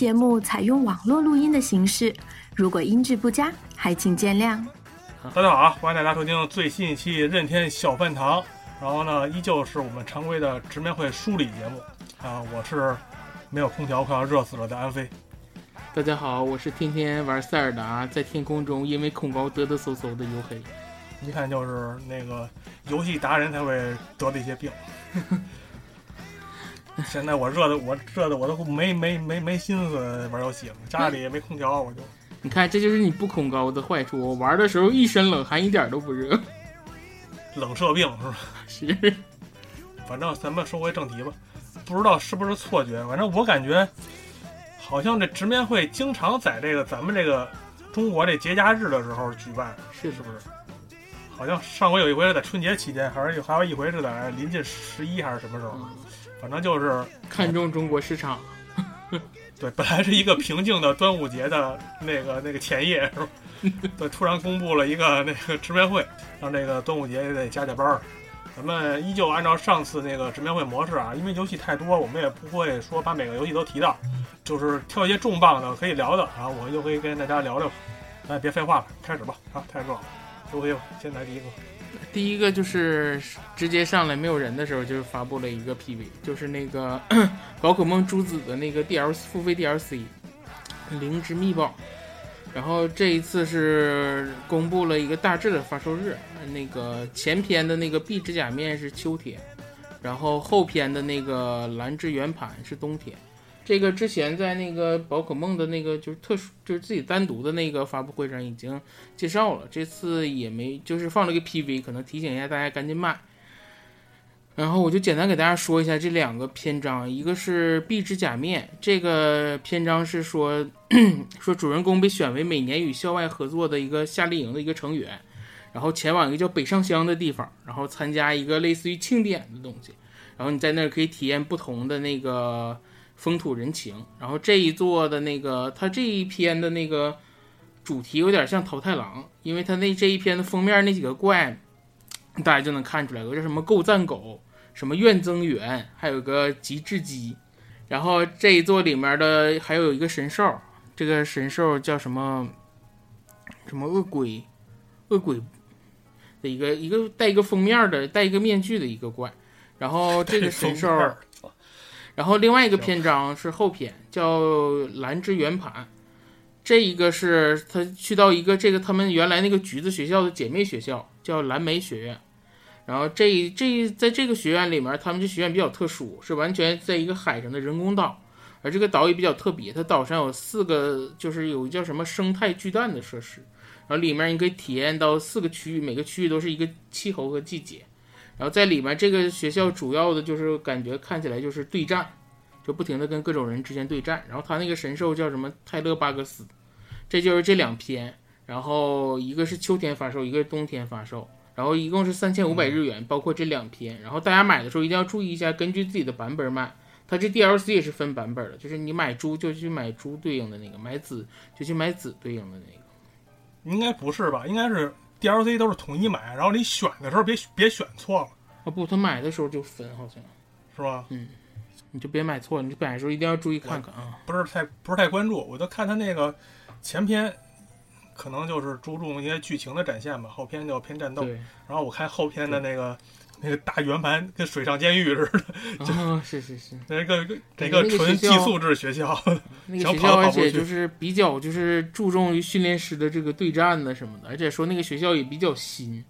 节目采用网络录音的形式，如果音质不佳，还请见谅。大家好啊，欢迎大家收听最新一期任天小饭堂。然后呢，依旧是我们常规的直面会梳理节目啊。我是没有空调快要热死了的安飞。大家好，我是天天玩塞尔达，在天空中因为恐高嘚嘚嗖嗖的黝黑。一看就是那个游戏达人才会得的一些病。现在我热的，我热的我都没没没没心思玩游戏了，家里也没空调，我就。你看，这就是你不恐高的坏处。我玩的时候一身冷汗，一点都不热。冷射病是吧？是。反正咱们说回正题吧，不知道是不是错觉，反正我感觉，好像这直面会经常在这个咱们这个中国这节假日的时候举办，是是不是？好像上回有一回是在春节期间，还是还有一回是在临近十一还是什么时候？反正就是看中中国市场。对，本来是一个平静的端午节的那个那个前夜，是吧？对，突然公布了一个那个直面会，让这个端午节也得加加班儿。咱们依旧按照上次那个直面会模式啊，因为游戏太多，我们也不会说把每个游戏都提到，就是挑一些重磅的可以聊的啊，我们就可以跟大家聊聊。咱也别废话了，开始吧！啊，太热了，周黑吧，先来第一个。第一个就是直接上来没有人的时候，就是发布了一个 PV，就是那个 宝可梦朱紫的那个 DLC 付费 DLC，灵芝秘宝。然后这一次是公布了一个大致的发售日，那个前篇的那个壁纸假面是秋天，然后后篇的那个蓝之圆盘是冬天。这个之前在那个宝可梦的那个就是特殊，就是自己单独的那个发布会上已经介绍了，这次也没就是放了个 PV，可能提醒一下大家赶紧买。然后我就简单给大家说一下这两个篇章，一个是壁纸假面，这个篇章是说 说主人公被选为每年与校外合作的一个夏令营的一个成员，然后前往一个叫北上乡的地方，然后参加一个类似于庆典的东西，然后你在那儿可以体验不同的那个。风土人情，然后这一座的那个，它这一篇的那个主题有点像桃太郎，因为它那这一篇的封面那几个怪，大家就能看出来，有叫什么够赞狗，什么怨增援，还有个极致鸡，然后这一座里面的还有一个神兽，这个神兽叫什么？什么恶鬼？恶鬼的一个一个戴一个封面的戴一个面具的一个怪，然后这个神 兽。然后另外一个篇章是后篇，叫蓝之圆盘，这一个是他去到一个这个他们原来那个橘子学校的姐妹学校，叫蓝莓学院。然后这这在这个学院里面，他们这学院比较特殊，是完全在一个海上的人工岛，而这个岛也比较特别，它岛上有四个，就是有叫什么生态巨蛋的设施，然后里面你可以体验到四个区域，每个区域都是一个气候和季节。然后在里面，这个学校主要的就是感觉看起来就是对战，就不停的跟各种人之间对战。然后他那个神兽叫什么泰勒巴格斯，这就是这两篇。然后一个是秋天发售，一个是冬天发售。然后一共是三千五百日元，包括这两篇。然后大家买的时候一定要注意一下，根据自己的版本买。它这 DLC 也是分版本的，就是你买猪就去买猪对应的那个，买紫就去买紫对应的那个。应该不是吧？应该是。DLC 都是统一买，然后你选的时候别别选错了啊！不，他买的时候就分，好像是吧？嗯，你就别买错了，你买的时候一定要注意看看啊！不是太不是太关注，我就看他那个前篇，可能就是注重一些剧情的展现吧，后篇就偏战斗。然后我看后篇的那个。那个大圆盘跟水上监狱似的，哦，是是是，那个那个纯寄宿制学校，那个 学校而且就是比较就是注重于训练师的这个对战呢什么的，而且说那个学校也比较新，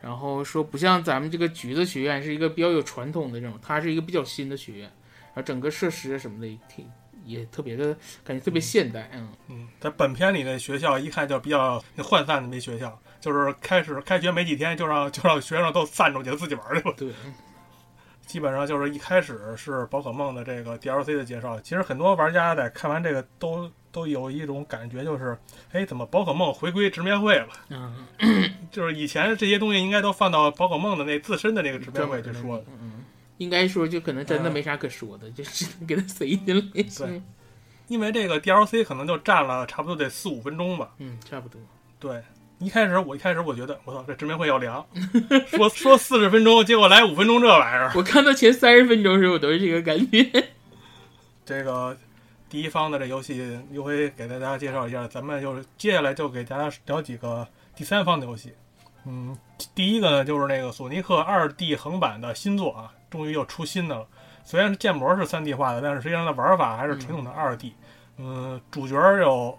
然后说不像咱们这个橘子学院是一个比较有传统的这种，它是一个比较新的学院，然后整个设施什么的也挺也特别的感觉特别现代，嗯嗯，在本片里的学校一看就比较涣散的那学校。就是开始开学没几天，就让就让学生都散出去自己玩去了。对，基本上就是一开始是宝可梦的这个 DLC 的介绍。其实很多玩家在看完这个都都有一种感觉，就是哎，怎么宝可梦回归直面会了？嗯，就是以前这些东西应该都放到宝可梦的那自身的那个直面会去说的。嗯，应该说就可能真的没啥可说的，就是 给他塞进来。对，因为这个 DLC 可能就占了差不多得四五分钟吧。嗯，差不多。对。一开始我一开始我觉得我操这直面会要凉，说说四十分钟，结果来五分钟这玩意儿。我看到前三十分钟时候，我都是这个感觉。这个第一方的这游戏又会给大家介绍一下，咱们就是接下来就给大家聊几个第三方的游戏。嗯，第一个呢就是那个索尼克二 D 横版的新作啊，终于又出新的了。虽然建模是三 D 化的，但是实际上的玩法还是传统的二 D。嗯，主角有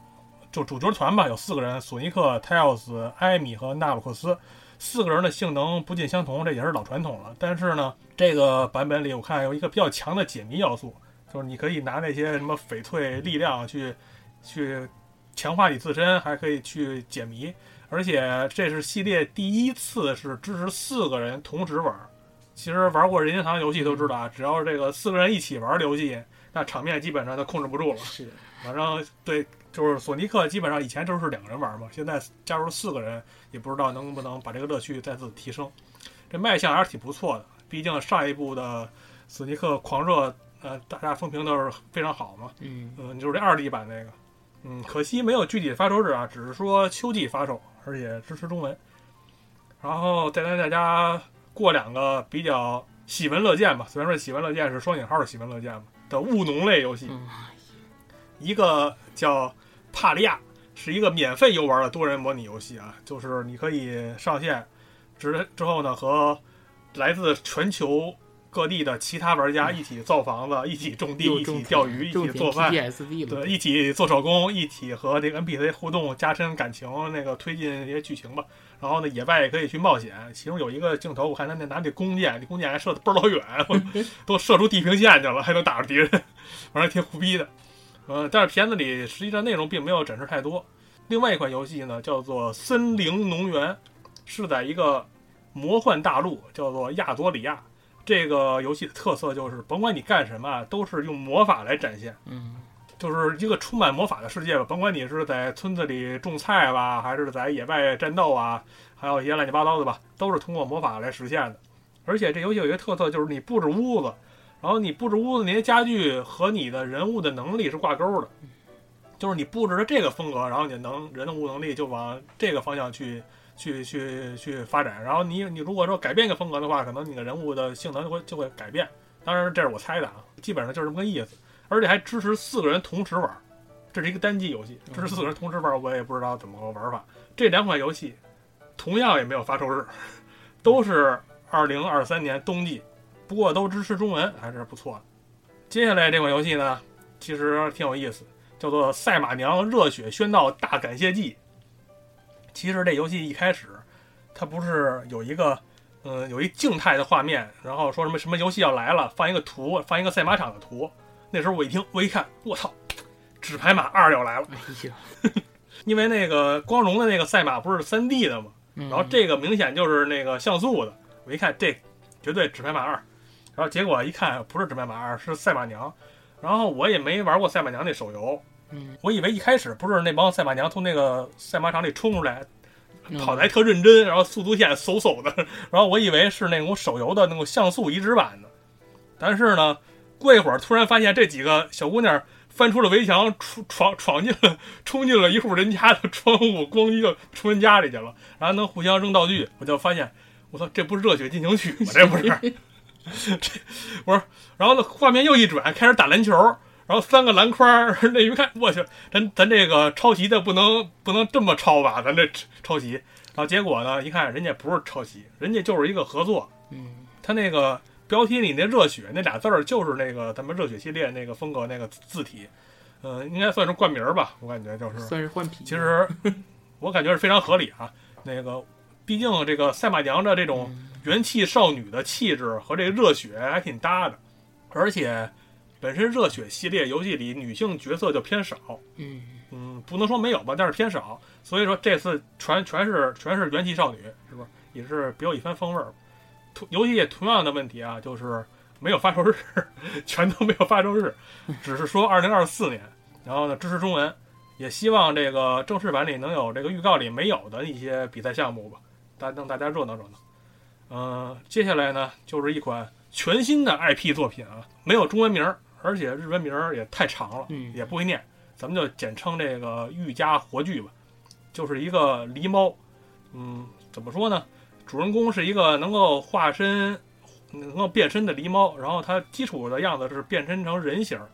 就主角团吧，有四个人：索尼克、泰奥斯、艾米和纳鲁克斯。四个人的性能不尽相同，这也是老传统了。但是呢，这个版本里我看有一个比较强的解谜要素，就是你可以拿那些什么翡翠力量去去强化你自身，还可以去解谜。而且这是系列第一次是支持四个人同时玩。其实玩过任天堂游戏都知道啊，只要是这个四个人一起玩的游戏，那场面基本上就控制不住了。是，反正对，就是索尼克基本上以前都是两个人玩嘛，现在加入四个人，也不知道能不能把这个乐趣再次提升。这卖相还是挺不错的，毕竟上一部的索尼克狂热，呃，大家风评都是非常好嘛。嗯嗯，就是这二 D 版那个，嗯，可惜没有具体的发售日啊，只是说秋季发售，而且支持中文。然后再带大家过两个比较喜闻乐见吧，虽然说喜闻乐见是双引号的喜闻乐见吧的务农类游戏，嗯一个叫帕利亚，是一个免费游玩的多人模拟游戏啊，就是你可以上线之之后呢，和来自全球各地的其他玩家一起造房子，一起种地，一起钓鱼，一起做饭，对，一起做手工，一起和这个 NPC 互动，加深感情，那个推进一些剧情吧。然后呢，野外也可以去冒险。其中有一个镜头，我看他那拿那弓箭，那弓箭还射的倍儿老远，都射出地平线去了，还能打着敌人，反正挺胡逼的。呃，但是片子里实际上内容并没有展示太多。另外一款游戏呢，叫做《森林农园》，是在一个魔幻大陆，叫做亚多里亚。这个游戏的特色就是，甭管你干什么啊，都是用魔法来展现。嗯就是一个充满魔法的世界吧，甭管你是在村子里种菜吧，还是在野外战斗啊，还有一些乱七八糟的吧，都是通过魔法来实现的。而且这游戏有一个特色，就是你布置屋子，然后你布置屋子那些家具和你的人物的能力是挂钩的，就是你布置的这个风格，然后你的能人物能力就往这个方向去去去去发展。然后你你如果说改变一个风格的话，可能你的人物的性能就会就会改变。当然这是我猜的啊，基本上就是这么个意思。而且还支持四个人同时玩，这是一个单机游戏，支持四个人同时玩，我也不知道怎么个玩法。这两款游戏同样也没有发售日，都是二零二三年冬季，不过都支持中文，还是不错的。接下来这款游戏呢，其实挺有意思，叫做《赛马娘热血宣道大感谢祭》。其实这游戏一开始，它不是有一个，嗯，有一静态的画面，然后说什么什么游戏要来了，放一个图，放一个赛马场的图。那时候我一听，我一看，我操，纸牌马二要来了，哎呀，因为那个光荣的那个赛马不是三 D 的嘛，然然后这个明显就是那个像素的，我一看这绝对纸牌马二，然后结果一看不是纸牌马二，是赛马娘，然后我也没玩过赛马娘那手游，嗯我以为一开始不是那帮赛马娘从那个赛马场里冲出来，嗯跑的还特认真，然后速度线嗖嗖的，然后我以为是那种手游的那种像素移植版的，但是呢，过一会儿突然发现这几个小姑娘翻出了围墙，闯闯闯进了冲进了一户人家的窗户，咣叽就冲人家里去了，然后能互相扔道具，我就发现我操，这不是热血进行曲吗？这不是，这 我说，然后呢，画面又一转，开始打篮球。然后三个篮筐儿，那一看，我去，咱咱这个抄袭的不能不能这么抄吧？咱这抄袭，然后结果呢，一看人家不是抄袭，人家就是一个合作。嗯他那个标题里那“热血”那俩字儿，就是那个咱们热血系列那个风格那个字体，呃，应该算是冠名儿吧，我感觉就是。算是换皮。其实 我感觉是非常合理啊。那个，毕竟这个赛马娘的这种嗯元气少女的气质和这个热血还挺搭的，而且本身热血系列游戏里女性角色就偏少，嗯嗯，不能说没有吧，但是偏少。所以说这次全全是全是元气少女，是不是也是别有一番风味儿？同游戏也同样的问题啊，就是没有发售日，全都没有发售日，只是说二零二四年，然后呢支持中文，也希望这个正式版里能有这个预告里没有的一些比赛项目吧，大让大家热闹热闹。嗯、接下来呢就是一款全新的 IP 作品啊，没有中文名儿，而且日文名儿也太长了，嗯也不会念。咱们就简称这个御家活剧吧，就是一个狸猫。嗯，怎么说呢？主人公是一个能够化身、能够变身的狸猫，然后它基础的样子是变身成人形儿，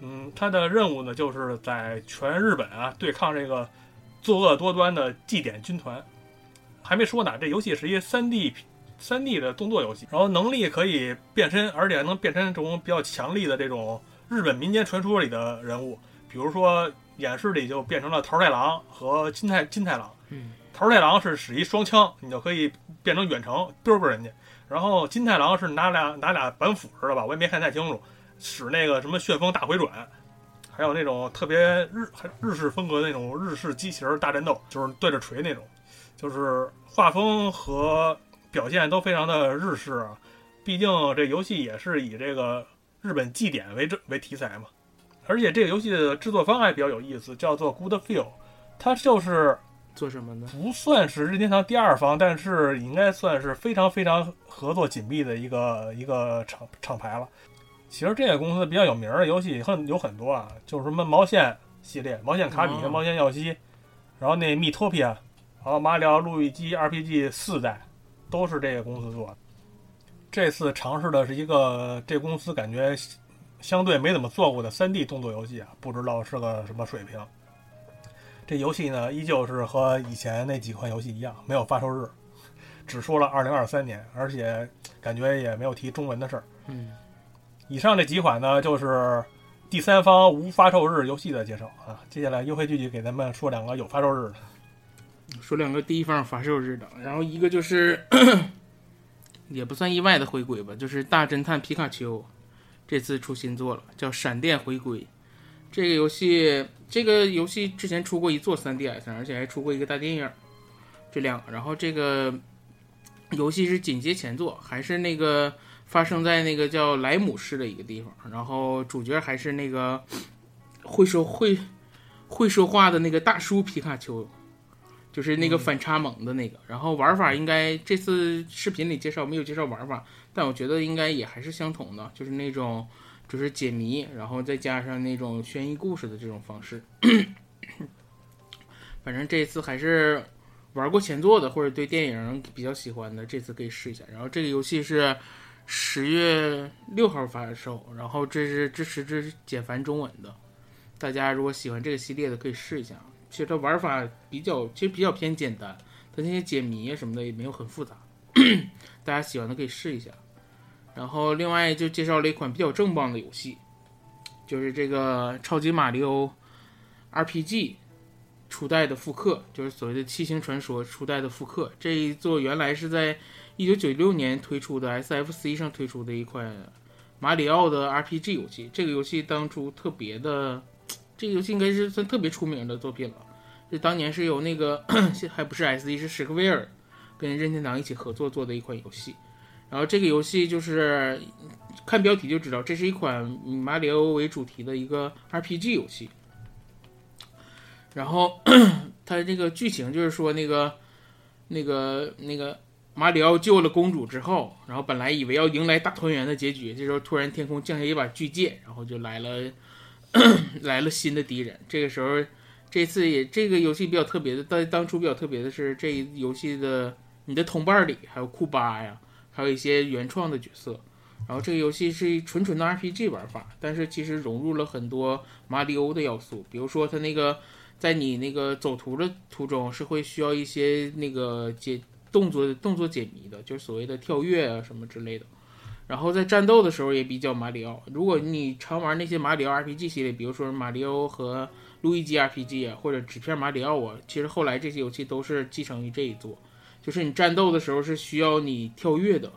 嗯，它的任务呢，就是在全日本啊对抗这个作恶多端的祭典军团。还没说呢，这游戏是一三 D 三 D 的动作游戏，然后能力可以变身，而且还能变身这种比较强力的这种日本民间传说里的人物，比如说演示里就变成了桃太郎和金太金太郎。嗯，桃太郎是使一双枪，你就可以变成远程嘚啵人家，然后金太郎是拿俩拿俩板斧似的吧，我也没看太清楚。使那个什么旋风大回转，还有那种特别日日式风格那种日式机器人大战斗，就是对着锤那种，就是画风和表现都非常的日式啊。毕竟这游戏也是以这个日本祭典为这为题材嘛，而且这个游戏的制作方还比较有意思，叫做 Good Feel，它就是做什么呢？不算是任天堂第二方，但是应该算是非常非常合作紧密的一个一个厂厂牌了。其实这个公司比较有名的游戏很有很多啊，就是什么毛线系列、毛线卡比和毛线耀西，然后那密托皮亚，然后马里奥路易基 RPG 四代，都是这个公司做的。这次尝试的是一个这公司感觉相对没怎么做过的 3D 动作游戏啊，不知道是个什么水平。这游戏呢，依旧是和以前那几款游戏一样，没有发售日，只说了2023年，而且感觉也没有提中文的事儿。嗯。以上这几款呢，就是第三方无发售日游戏的介绍啊。接下来优惠具体给咱们说两个有发售日的，说两个第一方发售日的，然后一个就是 也不算意外的回归吧，就是大侦探皮卡丘这次出新作了，叫《闪电回归》。这个游戏，这个游戏之前出过一座 3DS，而且还出过一个大电影，这两个。然后这个游戏是紧接前作，还是那个。发生在那个叫莱姆市的一个地方，然后主角还是那个会说会会说话的那个大叔皮卡丘，就是那个反差萌的那个。然后玩法应该这次视频里介绍没有介绍玩法，但我觉得应该也还是相同的，就是那种就是解谜，然后再加上那种悬疑故事的这种方式。反正这次还是玩过前作的或者对电影比较喜欢的，这次可以试一下。然后这个游戏是。十月六号发售，然后这是支持这是简繁中文的，大家如果喜欢这个系列的可以试一下。其实它玩法比较，其实比较偏简单，它那些解谜啊什么的也没有很复杂，大家喜欢的可以试一下。然后另外就介绍了一款比较正棒的游戏，就是这个超级马里奥 RPG 初代的复刻，就是所谓的七星传说初代的复刻。这一座原来是在。一九九六年推出的 SFC 上推出的一款马里奥的 RPG 游戏，这个游戏当初特别的，这个游戏应该是算特别出名的作品了。这当年是由那个 还不是 SE 是史克威尔跟任天堂一起合作做的一款游戏。然后这个游戏就是看标题就知道，这是一款以马里奥为主题的一个 RPG 游戏。然后 它这个剧情就是说那个那个那个。马里奥救了公主之后，然后本来以为要迎来大团圆的结局，这时候突然天空降下一把巨剑，然后就来了 来了新的敌人。这个时候，这次也这个游戏比较特别的，当当初比较特别的是，这游戏的你的同伴里还有库巴呀，还有一些原创的角色。然后这个游戏是纯纯的 RPG 玩法，但是其实融入了很多马里奥的要素，比如说它那个在你那个走图的途中是会需要一些那个解。动作动作解谜的，就是所谓的跳跃啊什么之类的。然后在战斗的时候也比较马里奥。如果你常玩那些马里奥 RPG 系列，比如说马里奥和路易基 RPG 啊，或者纸片马里奥啊，其实后来这些游戏都是继承于这一座。就是你战斗的时候是需要你跳跃的，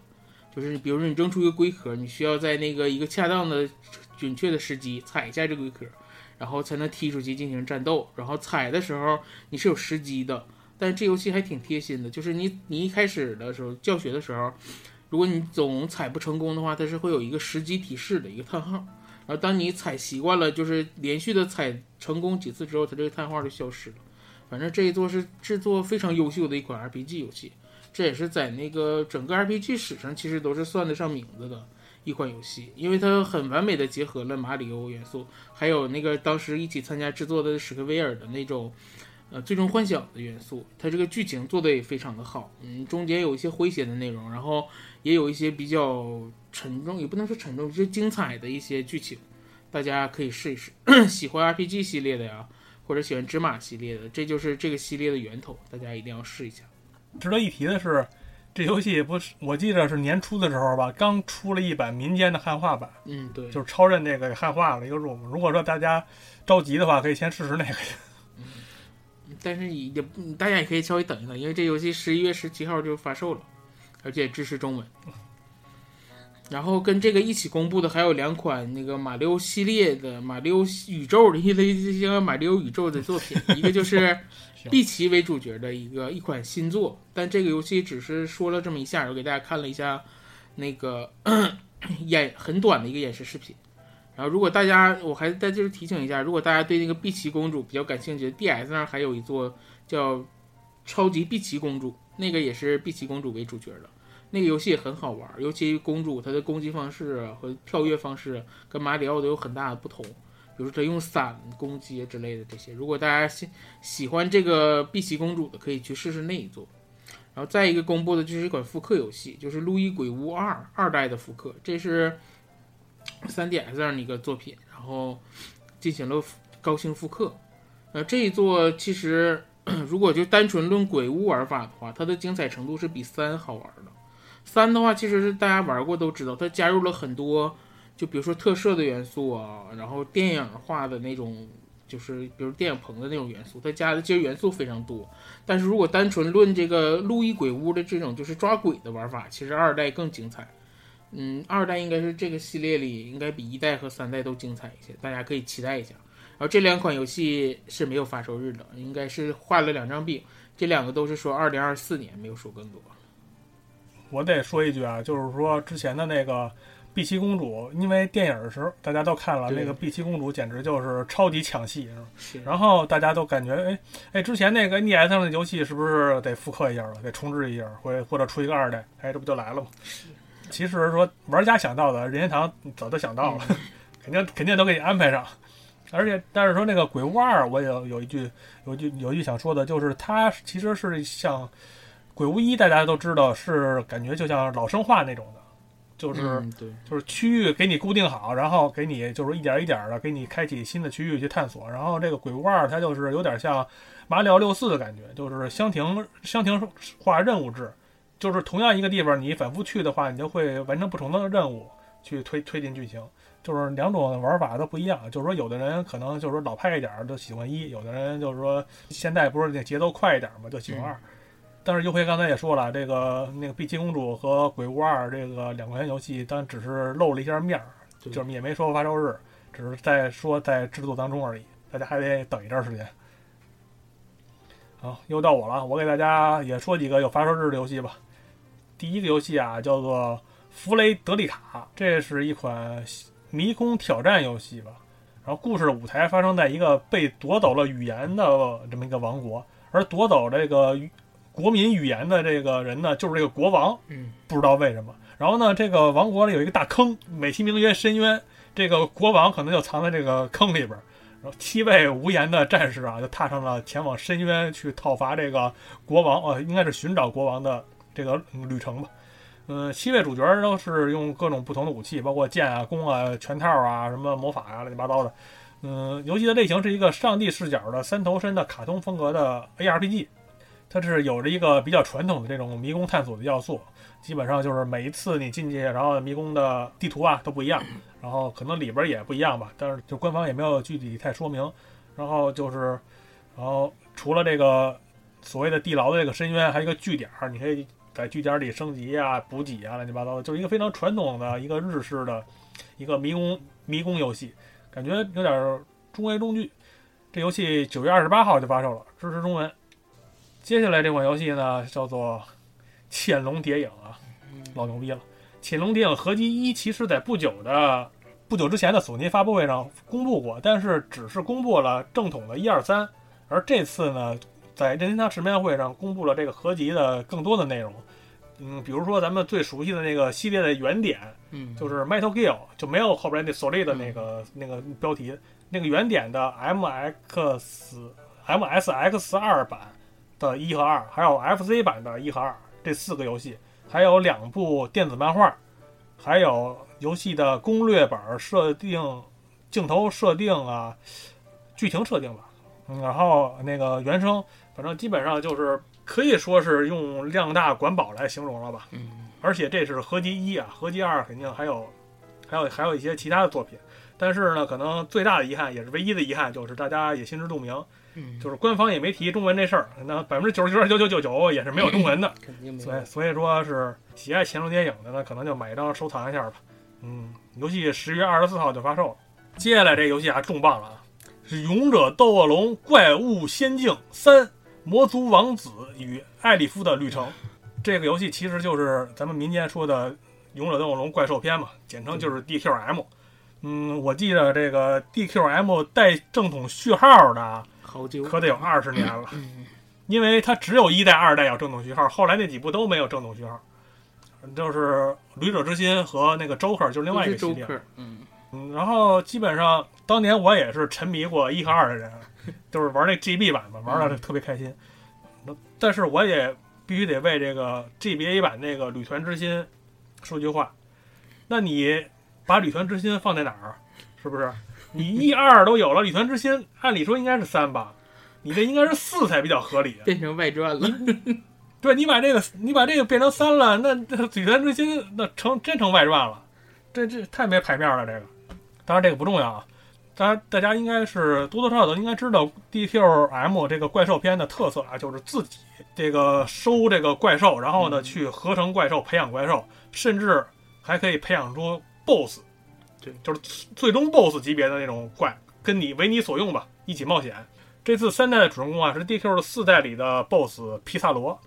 就是比如说你扔出一个龟壳，你需要在那个一个恰当的、准确的时机踩一下这龟壳，然后才能踢出去进行战斗。然后踩的时候你是有时机的。但是这游戏还挺贴心的，就是你你一开始的时候教学的时候，如果你总踩不成功的话，它是会有一个时机提示的一个叹号。然后当你踩习惯了，就是连续的踩成功几次之后，它这个叹号就消失了。反正这一座是制作非常优秀的一款 RPG 游戏，这也是在那个整个 RPG 史上其实都是算得上名字的一款游戏，因为它很完美的结合了马里奥元素，还有那个当时一起参加制作的史克威尔的那种。呃，最终幻想的元素，它这个剧情做的也非常的好，嗯，中间有一些诙谐的内容，然后也有一些比较沉重，也不能说沉重，就是精彩的一些剧情，大家可以试一试。喜欢 RPG 系列的呀，或者喜欢芝麻系列的，这就是这个系列的源头，大家一定要试一下。值得一提的是，这游戏不是我记得是年初的时候吧，刚出了一版民间的汉化版，嗯，对，就是超任那个汉化了一个 ROM。如果说大家着急的话，可以先试试那个。但是也也大家也可以稍微等一等，因为这游戏十一月十七号就发售了，而且支持中文。然后跟这个一起公布的还有两款那个马里奥系列的马里奥宇宙的一类这些马里奥宇宙的作品，一个就是碧琪为主角的一个一款新作，但这个游戏只是说了这么一下，我给大家看了一下那个 演很短的一个演示视频。然后如果大家我还在这儿提醒一下，如果大家对那个碧琪公主比较感兴趣，DS 上还有一座叫超级碧琪公主，那个也是碧琪公主为主角的。那个游戏也很好玩，尤其公主她的攻击方式和跳跃方式跟马里奥都有很大的不同，比如她用伞攻击之类的这些。如果大家喜喜欢这个碧琪公主的，可以去试试那一座。然后再一个公布的就是一款复刻游戏，就是《路易鬼屋二》二代的复刻，这是 3DS 上的一个作品，然后进行了高清复刻。呃，这一座其实 如果就单纯论鬼屋玩法的话，它的精彩程度是比三好玩的。三的话，其实是大家玩过都知道，它加入了很多，就比如说特摄的元素啊，然后电影化的那种，就是比如电影棚的那种元素，它加的其实元素非常多。但是如果单纯论这个路易鬼屋的这种就是抓鬼的玩法，其实二代更精彩。嗯，二代应该是这个系列里应该比一代和三代都精彩一些，大家可以期待一下。然后这两款游戏是没有发售日的，应该是画了两张饼，这两个都是说二零二四年，没有说更多。我得说一句啊，就是说之前的那个碧琪公主，因为电影的时候大家都看了，那个碧琪公主简直就是超级抢戏，是然后大家都感觉，哎哎，之前那个 NES 上的游戏是不是得复刻一下了，得重置一下，或或者出一个二代？哎，这不就来了吗？其实说玩家想到的，任天堂早都想到了，肯定肯定都给你安排上。而且，但是说那个鬼屋二，我有有一句有句有一句想说的，就是它其实是像。鬼屋一大家都知道是感觉就像老生化那种的，就是对，就是区域给你固定好，然后给你就是一点一点的给你开启新的区域去探索。然后这个鬼屋二它就是有点像马里奥六四的感觉，就是箱庭箱庭化任务制，就是同样一个地方你反复去的话，你就会完成不同的任务去推推进剧情，就是两种玩法都不一样。就是说有的人可能就是说老派一点就喜欢一，有的人就是说现在不是那节奏快一点嘛，就喜欢二。但是优辉刚才也说了，这个那个碧琪公主和鬼屋二这个两款游戏，但只是露了一下面儿，就是也没说发售日，只是在说在制作当中而已，大家还得等一段时间。好，又到我了，我给大家也说几个有发售日的游戏吧。第一个游戏啊，叫做《弗雷德里卡》，这是一款迷宫挑战游戏吧。然后故事舞台发生在一个被夺走了语言的这么一个王国，而夺走这个。国民语言的这个人呢，就是这个国王，嗯，不知道为什么。然后呢，这个王国里有一个大坑，美其名曰深渊。这个国王可能就藏在这个坑里边。然后七位无言的战士啊，就踏上了前往深渊去讨伐这个国王，呃，应该是寻找国王的这个旅程吧。嗯，七位主角都是用各种不同的武器，包括剑啊、弓啊、拳套啊、什么魔法啊，乱七八糟的。嗯，游戏的类型是一个上帝视角的三头身的卡通风格的 ARPG。它是有着一个比较传统的这种迷宫探索的要素，基本上就是每一次你进去，然后迷宫的地图啊都不一样，然后可能里边也不一样吧，但是就官方也没有具体太说明。然后就是，然后除了这个所谓的地牢的这个深渊，还有一个据点，你可以在据点里升级啊、补给啊，乱七八糟的，就是一个非常传统的一个日式的一个迷宫迷宫游戏，感觉有点中规中矩。这游戏九月二十八号就发售了，支持中文。接下来这款游戏呢，叫做《潜龙谍影》啊，老牛逼了！《潜龙谍影》合集一其实在不久的不久之前的索尼发布会上公布过，但是只是公布了正统的一二三，而这次呢，在任天堂直面会上公布了这个合集的更多的内容。嗯，比如说咱们最熟悉的那个系列的原点，嗯，就是 Metal Gear，就没有后边那 Solid 的那个那个标题，那个原点的 MX MSX 二版。的一和二，还有 FC 版的一和二这四个游戏，还有两部电子漫画，还有游戏的攻略本设定镜头设定啊、剧情设定吧，嗯然后那个原声，反正基本上就是可以说是用量大管饱来形容了吧。嗯而且这是合集一啊，合集二肯定还有，还有还有一些其他的作品。但是呢，可能最大的遗憾也是唯一的遗憾，就是大家也心知肚明，嗯，就是官方也没提中文这事儿，那百分之九十九点九九九九也是没有中文的。肯定没所以有。所以说是喜爱乾隆电影的呢，可能就买一张收藏一下吧。嗯，游戏十月二十四号就发售了。接下来这游戏啊重磅了啊，是《勇者斗恶龙：怪物仙境三：魔族王子与艾利夫的旅程》。这个游戏其实就是咱们民间说的《勇者斗恶龙怪兽篇》嘛，简称就是 DQM。嗯，我记得这个 DQM 带正统序号的可得有二十年了。嗯因为它只有一代、二代有正统序号，后来那几部都没有正统序号，就是《旅者之心》和那个 Joker 就是另外一个系列。嗯，然后基本上当年我也是沉迷过一和二的人，就是玩那 GB 版嘛，玩的特别开心。但是我也必须得为这个 GBA 版那个《旅团之心》说句话，那你把《旅团之心》放在哪儿？是不是？你一二都有了，《旅团之心》按理说应该是三吧，你这应该是四才比较合理。变成外传了。对你把这个你把这个变成三了，那那《旅团之心》那成真成外传了，这这太没排面了。这个，当然这个不重要啊。当然大家应该是多多少少都应该知道 DQM 这个怪兽片的特色啊，就是自己这个收这个怪兽，然后呢嗯去合成怪兽，培养怪兽，甚至还可以培养出 BOSS，对，就是最终 BOSS 级别的那种怪，跟你为你所用吧，一起冒险。这次三代的主人公啊是 DQ 的四代里的 BOSS 皮萨罗，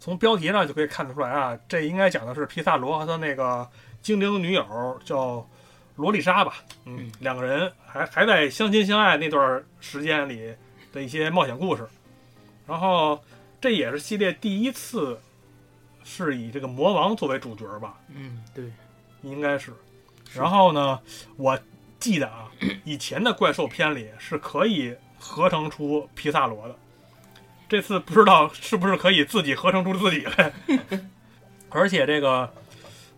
从标题上就可以看得出来啊，这应该讲的是皮萨罗和他那个精灵女友叫罗丽莎吧，嗯嗯，两个人还还在相亲相爱那段时间里的一些冒险故事。然后这也是系列第一次是以这个魔王作为主角吧，嗯，对，应该是。是然后呢，我记得啊，以前的怪兽片里是可以合成出皮萨罗的，这次不知道是不是可以自己合成出自己来。而且这个，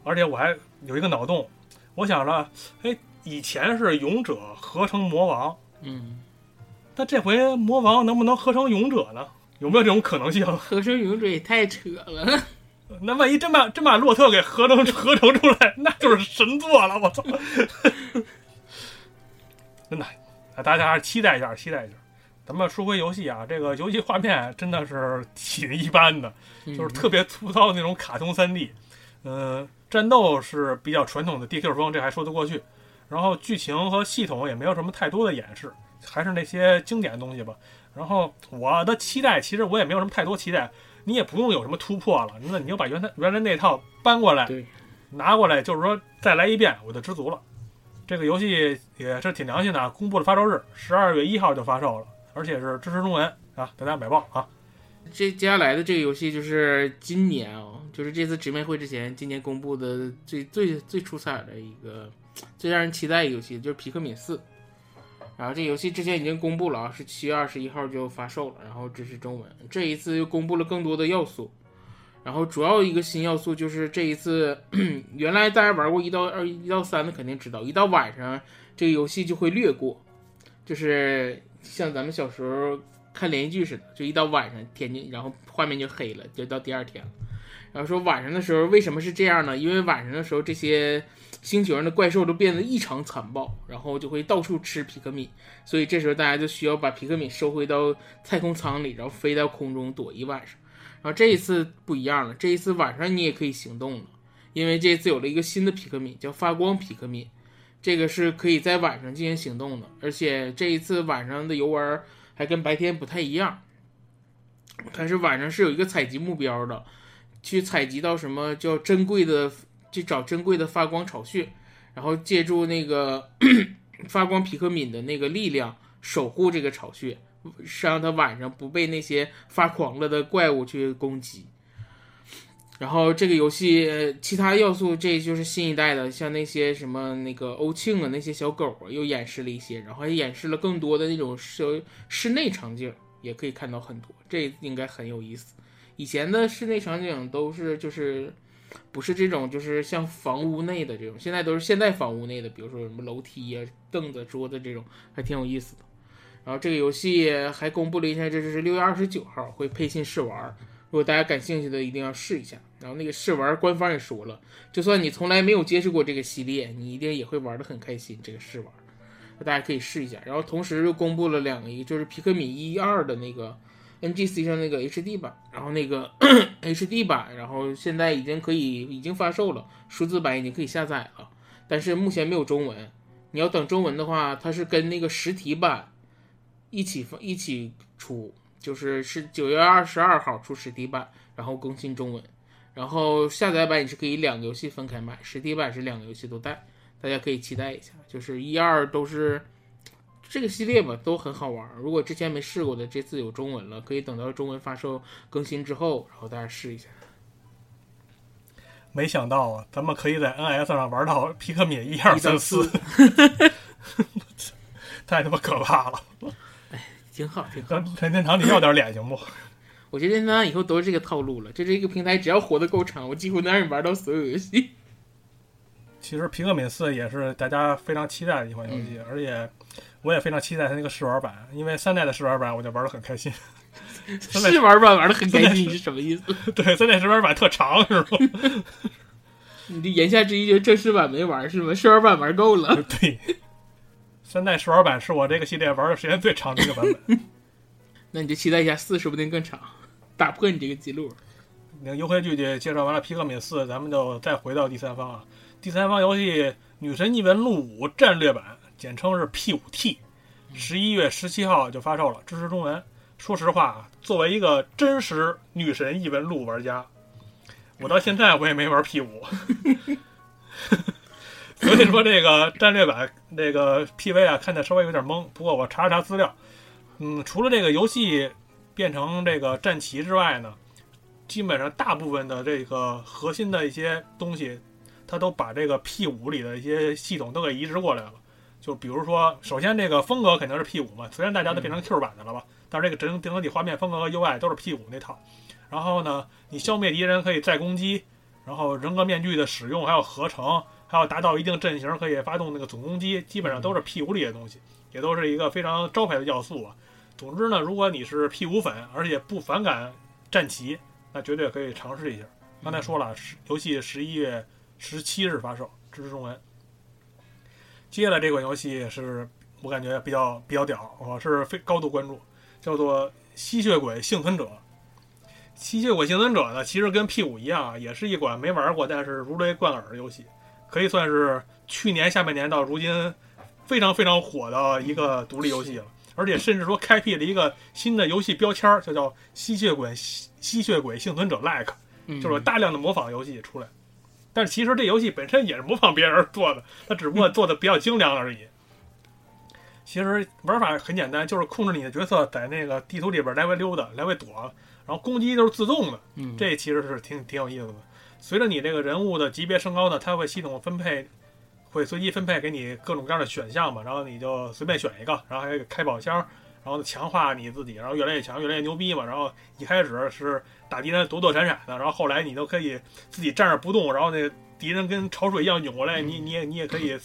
而且我还有一个脑洞，我想着，哎，以前是勇者合成魔王，嗯，那这回魔王能不能合成勇者呢？有没有这种可能性？合成勇者也太扯了。那万一真把真把洛特给合成合成出来，那就是神作了！我操，真的，啊大家还是期待一下，期待一下。咱们说回游戏啊，这个游戏画面真的是挺一般的，就是特别粗糙的那种卡通三 D。嗯、战斗是比较传统的 DQ 风，这还说得过去。然后剧情和系统也没有什么太多的演示，还是那些经典的东西吧。然后我的期待，其实我也没有什么太多期待，你也不用有什么突破了，那你就把原来原来那套搬过来，拿过来，就是说再来一遍，我就知足了。这个游戏也是挺良心的啊，公布了发售日十二月一号就发售了，而且是支持中文啊，大家买爆啊！这接下来的这个游戏就是今年啊、就是这次直面会之前，今年公布的最最最出彩的一个、最让人期待的游戏，就是皮克敏四。然后这游戏之前已经公布了啊，是七月二十一号就发售了，然后支持中文。这一次又公布了更多的要素，然后主要一个新要素就是这一次，原来大家玩过一到二、一到三的肯定知道，一到晚上这个游戏就会略过，就是像咱们小时候看连续剧似的，就一到晚上天就然后画面就黑了，就到第二天了。然后说晚上的时候为什么是这样呢？因为晚上的时候这些星球上的怪兽都变得异常残暴，然后就会到处吃皮克敏，所以这时候大家就需要把皮克敏收回到太空舱里，然后飞到空中躲一晚上。然后这一次不一样了，这一次晚上你也可以行动了，因为这次有了一个新的皮克敏，叫发光皮克敏，这个是可以在晚上进行行动的，而且这一次晚上的游玩 还跟白天不太一样，但是晚上是有一个采集目标的，去采集到什么叫珍贵的，去找珍贵的发光巢穴，然后借助那个 发光皮克敏的那个力量守护这个巢穴，让它晚上不被那些发狂了的怪物去攻击。然后这个游戏其他要素，这就是新一代的，像那些什么那个欧庆啊，那些小狗啊，又演示了一些，然后还演示了更多的那种室室内场景，也可以看到很多，这应该很有意思。以前的室内场景都是就是不是这种就是像房屋内的这种，现在都是现代房屋内的，比如说什么楼梯呀、凳子、桌子这种，还挺有意思的。然后这个游戏还公布了一下，这是六月二十九号会配信试玩，如果大家感兴趣的，一定要试一下。然后那个试玩官方也说了，就算你从来没有接触过这个系列，你一定也会玩的很开心。这个试玩，大家可以试一下。然后同时又公布了两个，一就是皮克米一二的那个 NGC 上那个 HD 版，然后那个 HD 版，然后现在已经可以已经发售了，数字版已经可以下载了，但是目前没有中文。你要等中文的话，它是跟那个实体版一起放一起出，就是是九月二十二号出实体版，然后更新中文。然后下载版也是可以两个游戏分开买，实体版是两个游戏都带，大家可以期待一下。就是一二都是这个系列吧，都很好玩。如果之前没试过的，这次有中文了，可以等到中文发售更新之后，然后大家试一下。没想到啊，咱们可以在 NS 上玩到皮克敏一二三四，太他妈可怕了！挺好，挺好咱。任天堂，你要点脸行不？我觉得任天堂以后都是这个套路了，就这个平台只要活得够长，我几乎能让你玩到所有游戏。其实皮克敏四也是大家非常期待的一款游戏，而且我也非常期待它那个试玩版，因为三代的试玩版我就玩的很开心。试玩版玩的很开心，你是什么意思？对，三代试玩版特长是吗？你这言下之意就是正式版没玩是吗？试玩版玩够了。对，三代试玩版是我这个系列玩的时间最长的一个版本。那你就期待一下四，说不定更长，打破你这个记录。那个优惠剧介绍完了皮克敏四，咱们就再回到第三方啊。第三方游戏《女神异闻录五战略版》，简称是 P 五 T，十一月十七号就发售了，支持中文。说实话啊，作为一个真实女神异闻录玩家，我到现在我也没玩 P 五，所以说这个战略版那个 PV 啊，看的稍微有点懵。不过我查了查资料，嗯，除了这个游戏变成这个战旗之外呢，基本上大部分的这个核心的一些东西，它都把这个 P 五里的一些系统都给移植过来了。就比如说，首先这个风格肯定是 P 五嘛，虽然大家都变成 Q 版的了吧，但是这个整整体画面风格和 UI 都是 P 五那套。然后呢，你消灭敌人可以再攻击，然后人格面具的使用还有合成，还有达到一定阵型可以发动那个总攻击，基本上都是 P 五里的东西，也都是一个非常招牌的要素啊。总之呢，如果你是 P 五粉，而且不反感战旗，那绝对可以尝试一下。刚才说了，十游戏十一月十七日发售，支持中文。接下来这款游戏是我感觉比较比较屌，我是非高度关注，叫做《吸血鬼幸存者》。吸血鬼幸存者呢，其实跟 P 五一样啊，也是一款没玩过但是如雷贯耳的游戏，可以算是去年下半年到如今非常非常火的一个独立游戏了。而且甚至说开辟了一个新的游戏标签儿，就叫“吸血鬼吸血鬼幸存者 like”，嗯就是有大量的模仿游戏出来。但是其实这游戏本身也是模仿别人做的，它只不过做的比较精良而已。其实玩法很简单，就是控制你的角色在那个地图里边来回溜达、来回躲，然后攻击都是自动的，嗯，这其实是挺挺有意思的。随着你这个人物的级别升高呢，它会系统分配，会随机分配给你各种各样的选项嘛，然后你就随便选一个，然后还有开宝箱，然后强化你自己，然后越来越强，越来越牛逼嘛。然后一开始是打敌人躲躲闪闪的，然后后来你都可以自己站着不动，然后那敌人跟潮水一样涌过来，你你也你也可以，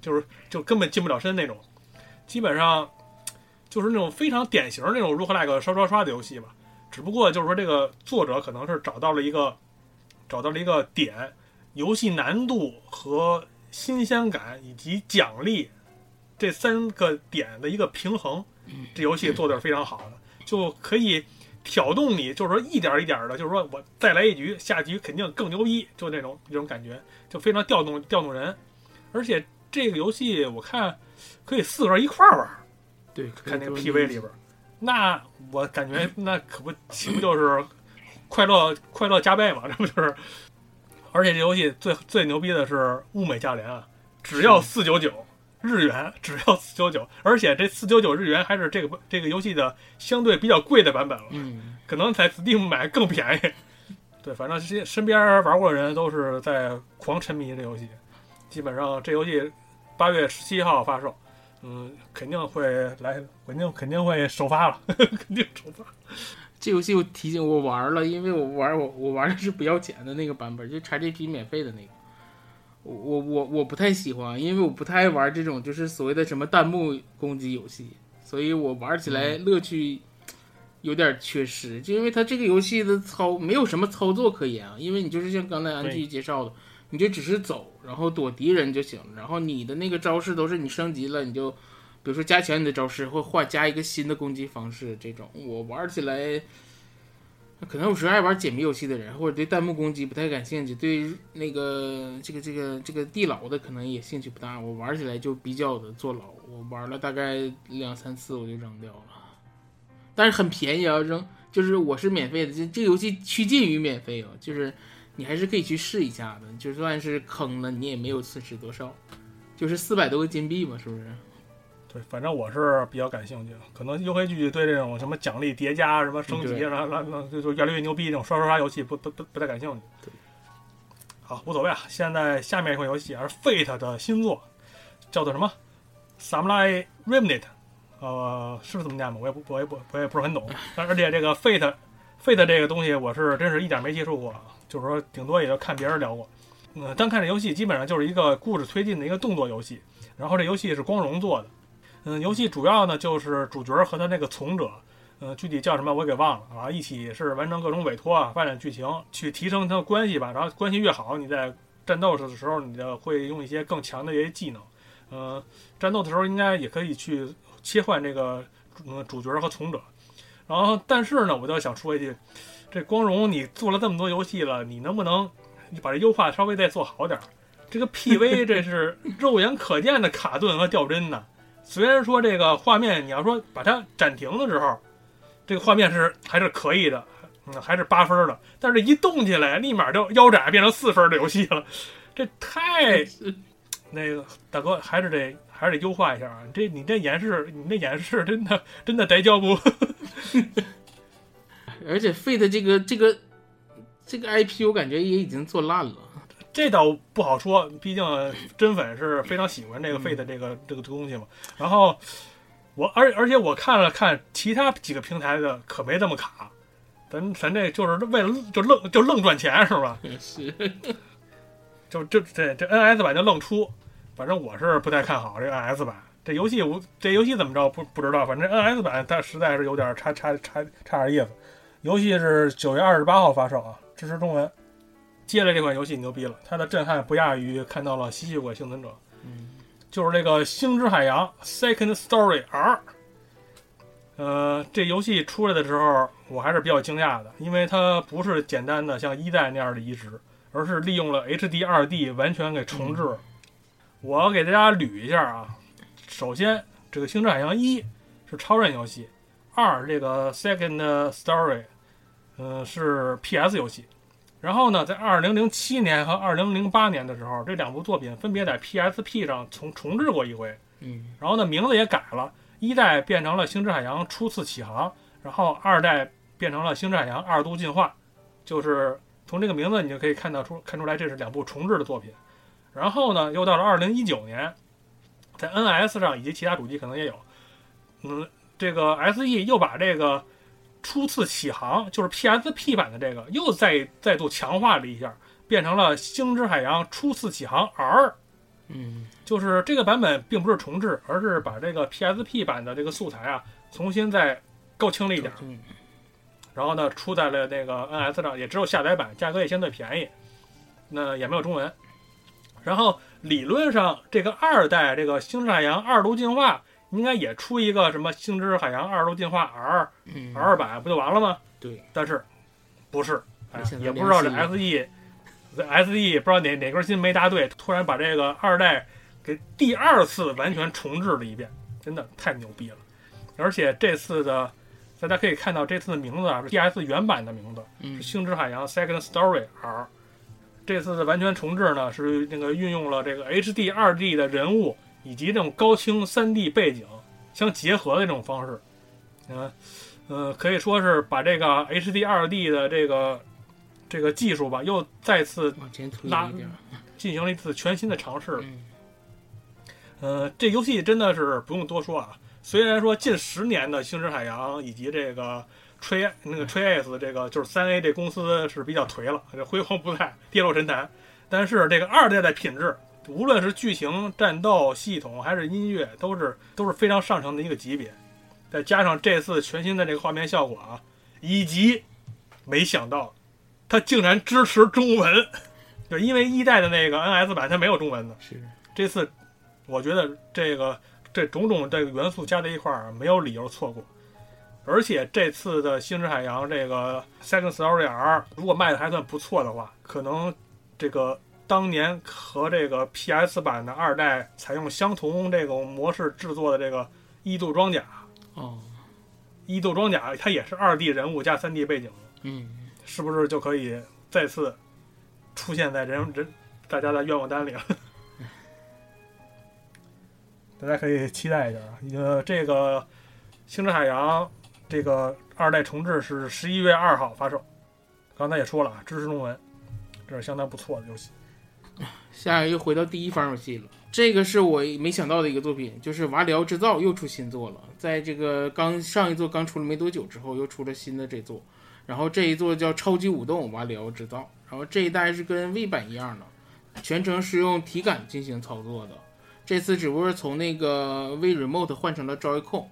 就是就根本近不了身那种。基本上就是那种非常典型那种如何来个刷刷刷的游戏吧。只不过就是说这个作者可能是找到了一个找到了一个点，游戏难度和新鲜感以及奖励这三个点的一个平衡，这游戏做的是非常好的，就可以挑动你，就是说一点一点的，就是说我再来一局，下局肯定更牛逼，就那种那种感觉，就非常调动调动人。而且这个游戏我看可以四个人一块儿玩，对，看那个 PV 里边儿，那我感觉那可不岂不就是快乐快乐加倍嘛？这不就是？而且这游戏最最牛逼的是物美价廉啊，只要四九九日元，只要四九九，而且这四九九日元还是这个这个游戏的相对比较贵的版本了，嗯，可能在 Steam 买更便宜。对，反正这些身边玩过的人都是在狂沉迷这游戏，基本上这游戏八月十七号发售，嗯，肯定会来，肯定肯定会首发了，肯定首发。这游戏我提醒我玩了，因为我玩我我玩的是不要钱的那个版本，就 XGP 免费的那个。我我我我不太喜欢，因为我不太爱玩这种就是所谓的什么弹幕攻击游戏，所以我玩起来乐趣有点缺失。就因为它这个游戏的操没有什么操作可言啊，因为你就是像刚才安剧介绍的，你就只是走，然后躲敌人就行了，然后你的那个招式都是你升级了，你就比如说加强你的招式，或换加一个新的攻击方式这种，我玩起来。可能我是爱玩解谜游戏的人，或者对弹幕攻击不太感兴趣，对那个这个这个这个地牢的可能也兴趣不大。我玩起来就比较的坐牢，我玩了大概两三次我就扔掉了。但是很便宜啊，扔就是我是免费的，这这个游戏趋近于免费啊，就是你还是可以去试一下的，就算是坑了你也没有损失多少，就是四百多个金币嘛，是不是？对，反正我是比较感兴趣，可能优惠剧对这种什么奖励叠加、什么升级，然后那就就越来越牛逼这种刷刷刷游戏不不不不太感兴趣。对，好，无所谓啊。现在下面一款游戏还是 Fate 的新作，叫做什么？Samurai Remnant，呃，是不是这么念吧？我也不我也不我也不是很懂。但而且这个 Fate Fate 这个东西，我是真是一点没接触过，就是说顶多也就看别人聊过。嗯，单看这游戏，基本上就是一个故事推进的一个动作游戏。然后这游戏是光荣做的。嗯，游戏主要呢就是主角和他那个从者，嗯，具体叫什么我给忘了啊，一起是完成各种委托啊，发展剧情，去提升他的关系吧。然后关系越好，你在战斗的时候，你的会用一些更强的一些技能。嗯，战斗的时候应该也可以去切换这个嗯主角和从者。然后，但是呢，我就想说一句，这光荣你做了这么多游戏了，你能不能你把这优化稍微再做好点儿？这个 PV 这是肉眼可见的卡顿和掉帧呢。虽然说这个画面，你要说把它暂停的时候，这个画面是还是可以的，嗯，还是八分的。但是，一动起来，立马就腰斩，变成四分的游戏了。这太 那个大哥，还是得还是得优化一下啊！这你这演示，你这演示真的真的得教不？而且，Fate 这个这个这个 IP，我感觉也已经做烂了。这倒不好说，毕竟真粉是非常喜欢这个 Fate 这个这个东西嘛。然后我而而且我看了看其他几个平台的，可没这么卡。咱咱这就是为了就愣就愣赚钱是吧？是，就这这这 NS 版就愣出，反正我是不太看好这 NS 版。这游戏我这游戏怎么着不不知道，反正 NS 版它实在是有点差差差差点意思。游戏是九月二十八号发售啊，支持中文。接着这款游戏牛逼了，它的震撼不亚于看到了吸血鬼幸存者，嗯，就是这个《星之海洋 Second Story R》。呃，这游戏出来的时候，我还是比较惊讶的，因为它不是简单的像一代那样的移植，而是利用了 HD 二 D 完全给重置。我给大家捋一下啊，首先这个《星之海洋一》是超任游戏，二这个 Second Story，呃是 PS 游戏。然后呢，在二零零七年和二零零八年的时候，这两部作品分别在 PSP 上重重置过一回。嗯，然后呢，名字也改了，一代变成了《星之海洋初次起航》，然后二代变成了《星之海洋二度进化》。就是从这个名字你就可以看到出看出来，这是两部重置的作品。然后呢，又到了二零一九年，在 NS 上以及其他主机可能也有，嗯，这个 SE 又把这个。初次起航就是 PSP 版的这个，又再再度强化了一下，变成了《星之海洋初次起航 R》。嗯，就是这个版本并不是重置，而是把这个 PSP 版的这个素材啊重新再高清了一点。然后呢，出在了那个 NS 上，也只有下载版，价格也相对便宜。那也没有中文。然后理论上，这个二代这个《星之海洋二度进化》。应该也出一个什么《星之海洋二度进化 R》R 版不就完了吗？对，但是不是，也不知道这 SE，这 SE 不知道哪哪根筋没搭对，突然把这个二代给第二次完全重置了一遍，真的太牛逼了！而且这次的大家可以看到，这次的名字啊是 DS 原版的名字，是《星之海洋 Second Story R》。这次的完全重置呢，是那个运用了这个 HD 二 D 的人物。以及这种高清 3D 背景相结合的这种方式，嗯，呃，可以说是把这个 HD 2D 的这个这个技术吧，又再次拉进行了一次全新的尝试。呃，这游戏真的是不用多说啊。虽然说近十年的《星之海洋》以及这个 Tre 那个吹 S 这个就是三 A 这公司是比较颓了，这辉煌不再，跌落神坛。但是这个二代的品质，无论是剧情、战斗系统还是音乐，都是都是非常上乘的一个级别。再加上这次全新的这个画面效果啊，以及没想到它竟然支持中文，就因为一代的那个 NS 版它没有中文的。是这次我觉得这个这种种这个元素加在一块儿，没有理由错过。而且这次的《星之海洋》这个 Second Story R，如果卖的还算不错的话，可能这个当年和这个 PS 版的二代采用相同这种模式制作的这个异度装甲，哦，异度装甲它也是二 D 人物加三 D 背景，嗯，是不是就可以再次出现在人人大家的愿望单里了？大家可以期待一下啊！呃，这个《星之海洋》这个二代重置是十一月二号发售，刚才也说了啊，支持中文，这是相当不错的游戏。下一个又回到第一方游戏了，这个是我没想到的一个作品，就是瓦里奥制造又出新作了。在这个刚上一座刚出了没多久之后，又出了新的这座，然后这一座叫《超级舞动瓦里奥制造》，然后这一代是跟 V 版一样的，全程是用体感进行操作的。这次只不过是从那个 V Remote 换成了 Joy-Con，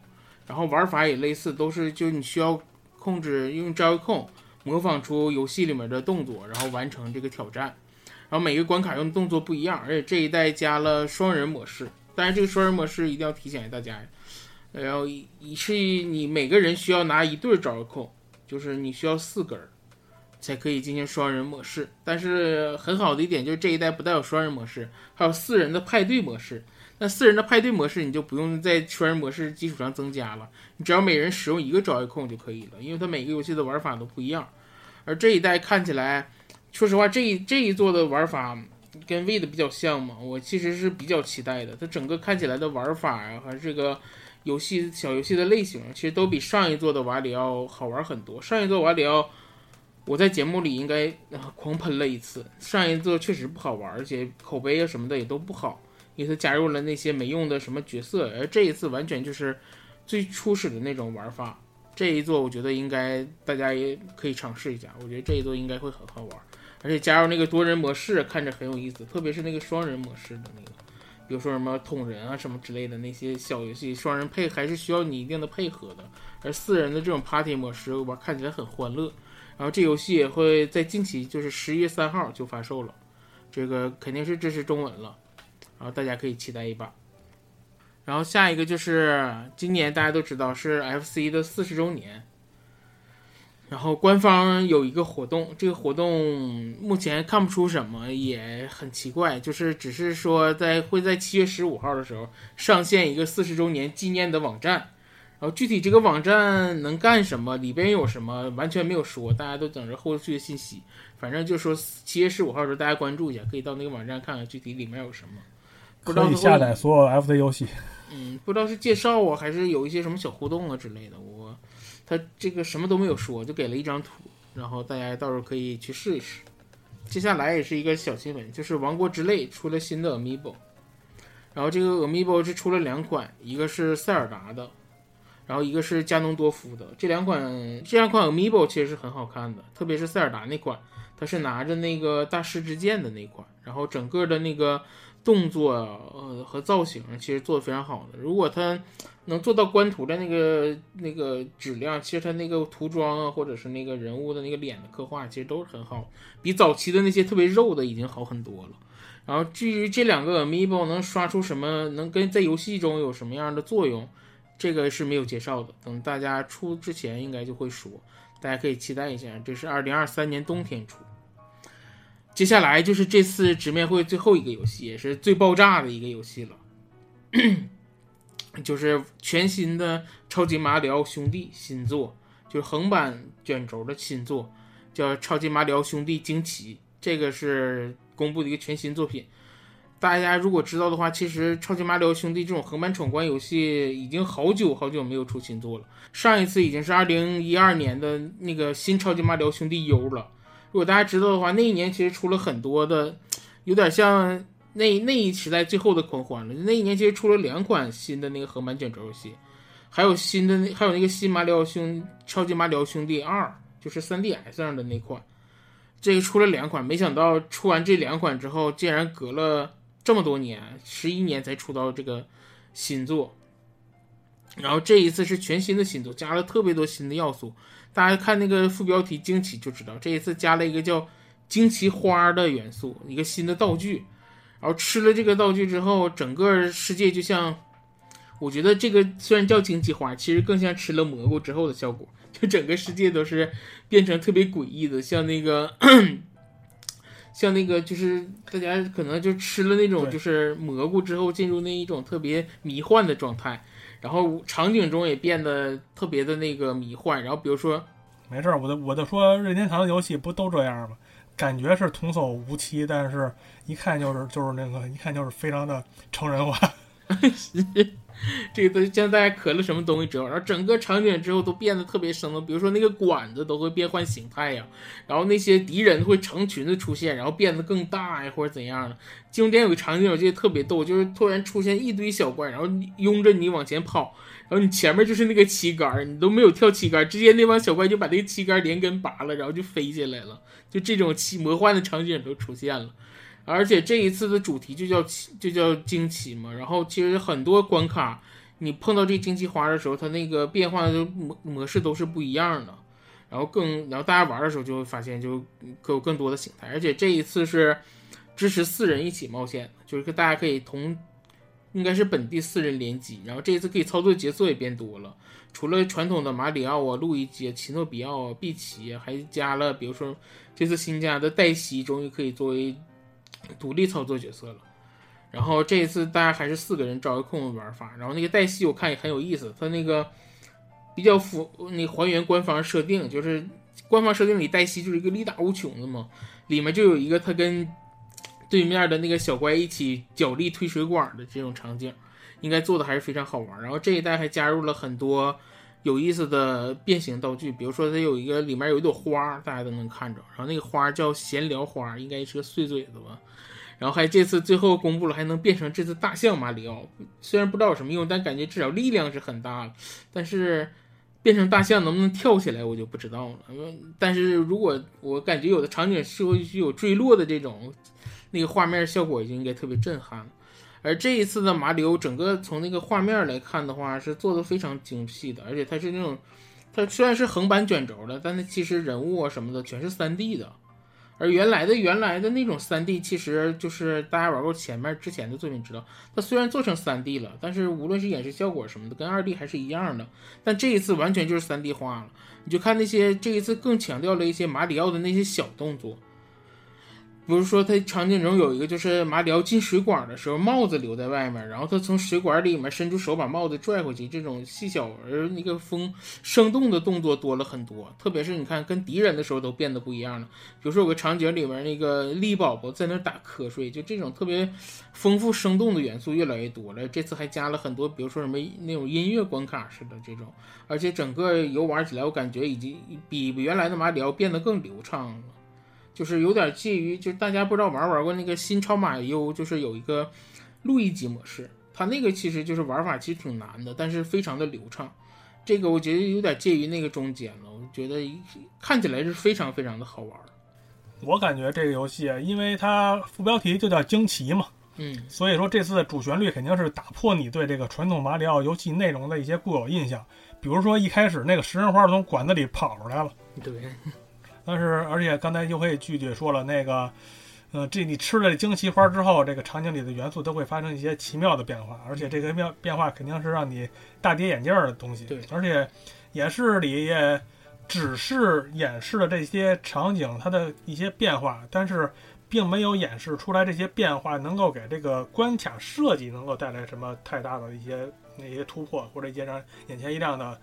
然后玩法也类似，都是就你需要控制用 Joy-Con 模仿出游戏里面的动作，然后完成这个挑战。然后每个关卡用的动作不一样，而且这一代加了双人模式。当然，这个双人模式一定要提醒一下大家，然后一是你每个人需要拿一对招控，就是你需要四根儿才可以进行双人模式。但是很好的一点就是这一代不带有双人模式，还有四人的派对模式。那四人的派对模式你就不用在双人模式基础上增加了，你只要每人使用一个招控就可以了，因为它每个游戏的玩法都不一样。而这一代看起来。说实话，这一这一座的玩法跟 V 的比较像嘛，我其实是比较期待的。它整个看起来的玩法啊，和这个游戏小游戏的类型，其实都比上一座的瓦里奥好玩很多。上一座瓦里奥，我在节目里应该狂喷了一次。上一座确实不好玩，而且口碑啊什么的也都不好，因为它加入了那些没用的什么角色。而这一次完全就是最初始的那种玩法。这一座我觉得应该大家也可以尝试一下，我觉得这一座应该会很好玩。而且加入那个多人模式，看着很有意思，特别是那个双人模式的那个，比如说什么捅人啊什么之类的那些小游戏，双人配还是需要你一定的配合的。而四人的这种 party 模式玩看起来很欢乐。然后这游戏也会在近期，就是十一月三号就发售了，这个肯定是支持中文了，然后大家可以期待一把。然后下一个就是今年大家都知道是 FC 的四十周年。然后官方有一个活动，这个活动目前看不出什么，也很奇怪，就是只是说在会在七月十五号的时候上线一个四十周年纪念的网站，然后具体这个网站能干什么，里边有什么完全没有说，大家都等着后续的信息。反正就说七月十五号的时候大家关注一下，可以到那个网站看看具体里面有什么。不知道可以下载所有 FC 游戏。嗯，不知道是介绍啊，还是有一些什么小互动啊之类的，我。他这个什么都没有说，就给了一张图，然后大家到时候可以去试一试。接下来也是一个小新闻，就是《王国之泪》出了新的 Amiibo，然后这个 Amiibo 是出了两款，一个是塞尔达的，然后一个是加农多夫的。这两款这两款 Amiibo 其实是很好看的，特别是塞尔达那款，它是拿着那个大师之剑的那款，然后整个的那个动作呃和造型其实做的非常好的。如果它能做到官图的那个那个质量，其实它那个涂装啊，或者是那个人物的那个脸的刻画，其实都是很好，比早期的那些特别肉的已经好很多了。然后至于这两个 Amiibo 能刷出什么，能跟在游戏中有什么样的作用，这个是没有介绍的。等大家出之前应该就会说，大家可以期待一下。这是二零二三年冬天出。接下来就是这次直面会最后一个游戏，也是最爆炸的一个游戏了。就是全新的超级马里奥兄弟新作，就是横版卷轴的新作，叫《超级马里奥兄弟惊奇》。这个是公布的一个全新作品。大家如果知道的话，其实《超级马里奥兄弟》这种横版闯关游戏已经好久好久没有出新作了。上一次已经是二零一二年的那个新《超级马里奥兄弟 U》了。如果大家知道的话，那一年其实出了很多的，有点像。那那一时代最后的狂欢了。那一年其实出了两款新的那个横版卷轴游戏，还有新的那还有那个新马里奥兄超级马里奥兄弟二，就是 3DS 上的那款，这个出了两款，没想到出完这两款之后，竟然隔了这么多年，十一年才出到这个新作。然后这一次是全新的新作，加了特别多新的要素。大家看那个副标题“惊奇”就知道，这一次加了一个叫“惊奇花”的元素，一个新的道具。然后吃了这个道具之后，整个世界就像，我觉得这个虽然叫惊奇花，其实更像吃了蘑菇之后的效果，就整个世界都是变成特别诡异的，像那个，像那个就是大家可能就吃了那种就是蘑菇之后进入那一种特别迷幻的状态。然后场景中也变得特别的那个迷幻，然后比如说，没事儿，我就我就说任天堂的游戏不都这样吗？感觉是童叟无欺，但是一看就是就是那个一看就是非常的成人化。这个都像大家磕了什么东西之后，然后整个场景之后都变得特别生动，比如说那个管子都会变换形态呀，然后那些敌人会成群的出现，然后变得更大呀或者怎样的。经典有个场景我记得特别逗，就是突然出现一堆小怪，然后拥着你往前跑，然后你前面就是那个旗杆，你都没有跳旗杆，直接那帮小怪就把那个旗杆连根拔了，然后就飞起来了，就这种奇魔幻的场景都出现了。而且这一次的主题就叫奇就叫惊奇嘛，然后其实很多关卡，你碰到这惊奇花的时候，它那个变化的模模式都是不一样的，然后更然后大家玩的时候就会发现就有更多的形态，而且这一次是支持四人一起冒险，就是大家可以同应该是本地四人联机，然后这一次可以操作角色也变多了，除了传统的马里奥啊、路易吉、奇诺比奥啊、碧奇，还加了比如说这次新加的黛西，终于可以作为 独立操作角色了。然后这一次大家还是四个人找一控的玩法，然后那个黛西我看也很有意思，它那个比较符那还原官方设定，就是官方设定里黛西就是一个力大无穷的嘛，里面就有一个他跟对面的那个小怪一起角力推水管的这种场景，应该做的还是非常好玩。然后这一代还加入了很多有意思的变形道具，比如说它有一个里面有一朵花，大家都能看着，然后那个花叫闲聊花，应该是个碎嘴子吧。然后还这次最后公布了，还能变成这次大象马里奥，虽然不知道有什么用，但感觉至少力量是很大了。但是变成大象能不能跳起来，我就不知道了。但是如果我感觉有的场景是会有坠落的这种，那个画面效果就应该特别震撼了。而这一次的马里奥，整个从那个画面来看的话，是做的非常精细的，而且它是那种，它虽然是横版卷轴的，但它其实人物啊什么的全是 3D 的。而原来的原来的那种 3D，其实就是大家玩过前面之前的作品知道，它虽然做成 3D 了，但是无论是演示效果什么的，跟 2D 还是一样的。但这一次完全就是 3D 化了，你就看那些这一次更强调了一些马里奥的那些小动作，比如说他场景中有一个就是马里奥进水管的时候，帽子留在外面，然后他从水管里面伸出手把帽子拽回去，这种细小而那个风生动的动作多了很多。特别是你看跟敌人的时候都变得不一样了。比如说有个场景里面那个力宝宝在那打瞌睡，就这种特别丰富生动的元素越来越多了。这次还加了很多，比如说什么那种音乐关卡似的这种，而且整个游玩起来我感觉已经比原来的马里奥变得更流畅了。就是有点介于，就是大家不知道玩没玩过那个新超马优，就是有一个路易吉模式，它那个其实就是玩法其实挺难的，但是非常的流畅。这个我觉得有点介于那个中间了，我觉得看起来是非常非常的好玩。我感觉这个游戏，因为它副标题就叫惊奇嘛，嗯，所以说这次的主旋律肯定是打破你对这个传统马里奥游戏内容的一些固有印象。比如说一开始那个食人花从管子里跑出来了，对，但是而且刚才就可以具体说了，那个，呃，这你吃了惊奇花之后，这个场景里的元素都会发生一些奇妙的变化，而且这个变变化肯定是让你大跌眼镜儿的东西。对而且演示里也只是演示了这些场景它的一些变化，但是并没有演示出来这些变化能够给这个关卡设计能够带来什么太大的一些那些突破，或者一些让眼前一亮的，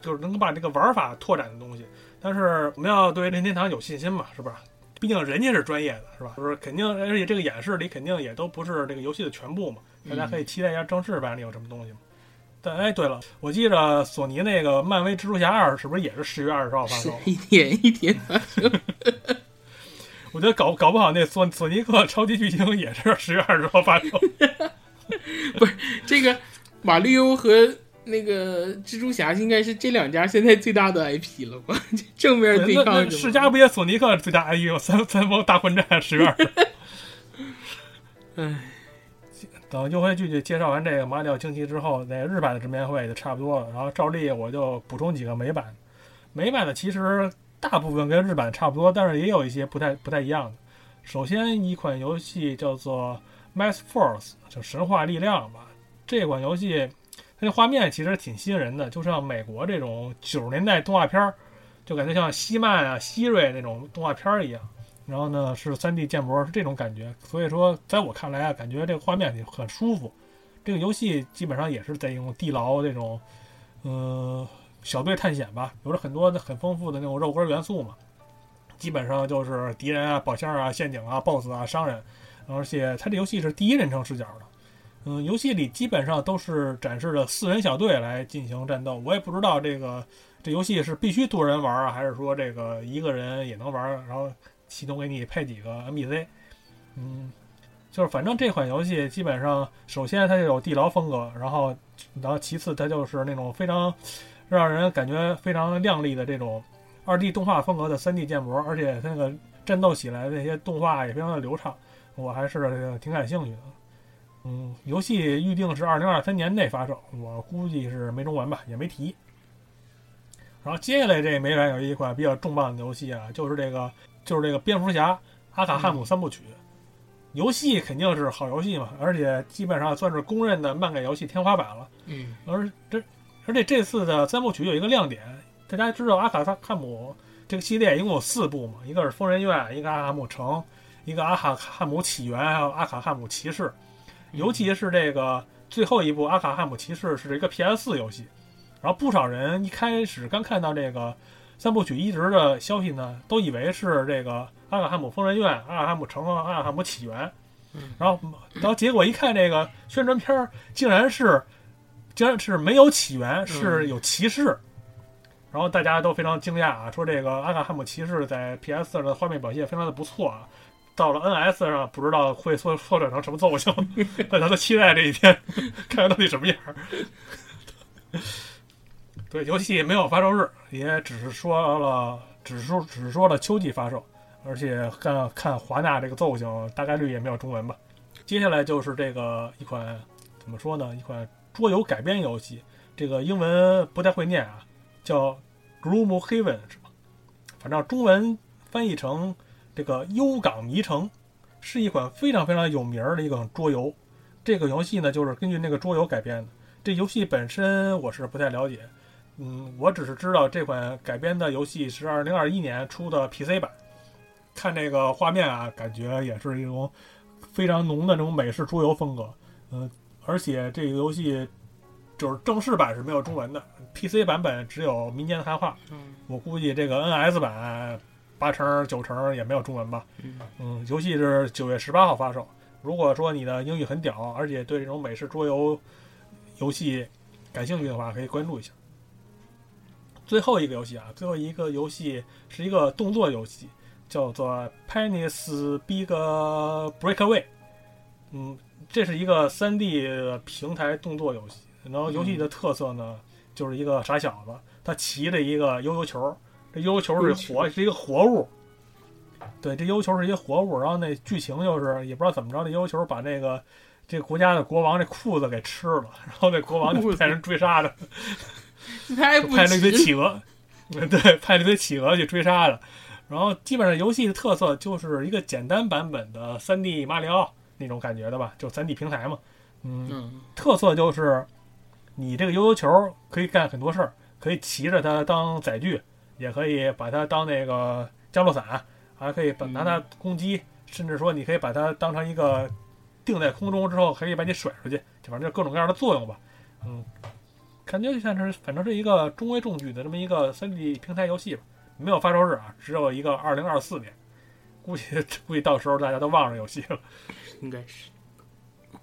就是能够把这个玩法拓展的东西。但是我们要对任天堂有信心嘛，是吧？毕竟人家是专业的，是吧？就是肯定，而且这个演示里肯定也都不是这个游戏的全部嘛，大家可以期待一下正式版里有什么东西嘛。但哎，对了，我记着索尼那个漫威蜘蛛侠二是不是也是十月二十号发售？一天一天。我觉得搞搞不好那索索尼克超级巨星也是十月二十号发售。不是这个马里欧和那个蜘蛛侠应该是这两家现在最大的 IP 了吧？正面对抗是世嘉不也索尼克最大 IP 吗？三三方大混战十月二。唉，等优惠剧剧介绍完这个马里奥惊奇之后，那日版的直面会就差不多了。然后照例我就补充几个美版，美版的其实大部分跟日版差不多，但是也有一些不太不太一样的。首先一款游戏叫做《Mass Force》，就神话力量吧。这款游戏它的画面其实挺吸引人的，就像美国这种九十年代动画片儿，就感觉像希曼啊、希瑞那种动画片儿一样。然后呢是 3D 建模，是这种感觉。所以说，在我看来啊，感觉这个画面很很舒服。这个游戏基本上也是在用地牢这种，呃，小队探险吧，有着很多的很丰富的那种肉鸽元素嘛。基本上就是敌人啊、宝箱啊、陷阱啊、BOSS 啊、商人，而且它这游戏是第一人称视角的。嗯，游戏里基本上都是展示了四人小队来进行战斗。我也不知道这个这游戏是必须多人玩啊，还是说这个一个人也能玩，然后系统给你配几个 NPC。嗯，就是反正这款游戏基本上，首先它就有地牢风格，然后然后其次它就是那种非常让人感觉非常亮丽的这种二 D 动画风格的三 D 建模，而且它那个战斗起来那些动画也非常的流畅，我还是挺感兴趣的。嗯，游戏预定是二零二三年内发售，我估计是没中文吧，也没提。然后接下来这美版有一款比较重磅的游戏啊，就是这个就是这个蝙蝠侠阿卡汉姆三部曲。游戏肯定是好游戏嘛，而且基本上算是公认的漫改游戏天花板了。嗯而这而且这次的三部曲有一个亮点，大家知道阿卡汉姆这个系列一共有四部嘛，一个是疯人院，一个阿卡汉姆城，一个阿卡汉姆起源，还有阿卡汉姆骑士。尤其是这个最后一部《阿卡汉姆骑士》是一个 PS 4游戏，然后不少人一开始刚看到这个三部曲一直的消息呢，都以为是这个阿卡汉姆疯人院、阿卡汉姆城和阿卡汉姆起源嗯，然后然后结果一看这个宣传片儿，竟然是竟然是没有起源，是有骑士。然后大家都非常惊讶啊，说这个阿卡汉姆骑士在 PS 4的画面表现非常的不错啊，到了 NS 上不知道会缩缩短成什么奏性，大家都期待这一天，看看到底什么样。对，游戏没有发售日，也只是说了，只是说只是说了秋季发售，而且看看华纳这个奏性，大概率也没有中文吧。接下来就是这个一款怎么说呢？一款桌游改编游戏，这个英文不太会念啊，叫 Gloomhaven 是吧？反正中文翻译成这个幽港迷城，是一款非常非常有名儿的一个桌游。这个游戏呢，就是根据那个桌游改编的。这游戏本身我是不太了解，嗯，我只是知道这款改编的游戏是二零二一年出的 PC 版。看这个画面啊，感觉也是一种非常浓的那种美式桌游风格。嗯，而且这个游戏就是正式版是没有中文的，PC 版本只有民间汉化。嗯我估计这个 NS 版八成九成也没有中文吧。嗯嗯，游戏是九月十八号发售。如果说你的英语很屌，而且对这种美式桌游游戏感兴趣的话，可以关注一下。最后一个游戏啊，最后一个游戏是一个动作游戏，叫做《Penny's Big Breakaway》。嗯，这是一个 3D 平台动作游戏。然后游戏的特色呢，就是一个傻小子，他骑着一个悠悠球，这悠悠球是活，是一个活物。对，这悠悠球是一个活物，然后那剧情就是也不知道怎么着，这悠悠球把那个这个国家的国王这裤子给吃了，然后那国王就派人追杀他，太不就派了一堆企鹅，对，派了一堆企鹅去追杀他。然后基本上游戏的特色就是一个简单版本的 3D 马里奥那种感觉的吧，就 3D 平台嘛。嗯，嗯特色就是你这个悠悠球可以干很多事儿，可以骑着它当载具，也可以把它当那个降落伞，还可以把拿它攻击，甚至说你可以把它当成一个定在空中之后可以把你甩出去，就反正就各种各样的作用吧。嗯，感觉就像是反正是一个中规中矩的这么一个 3D 平台游戏吧，没有发售日啊，只有一个2024年，估计估计到时候大家都忘了游戏了。应该是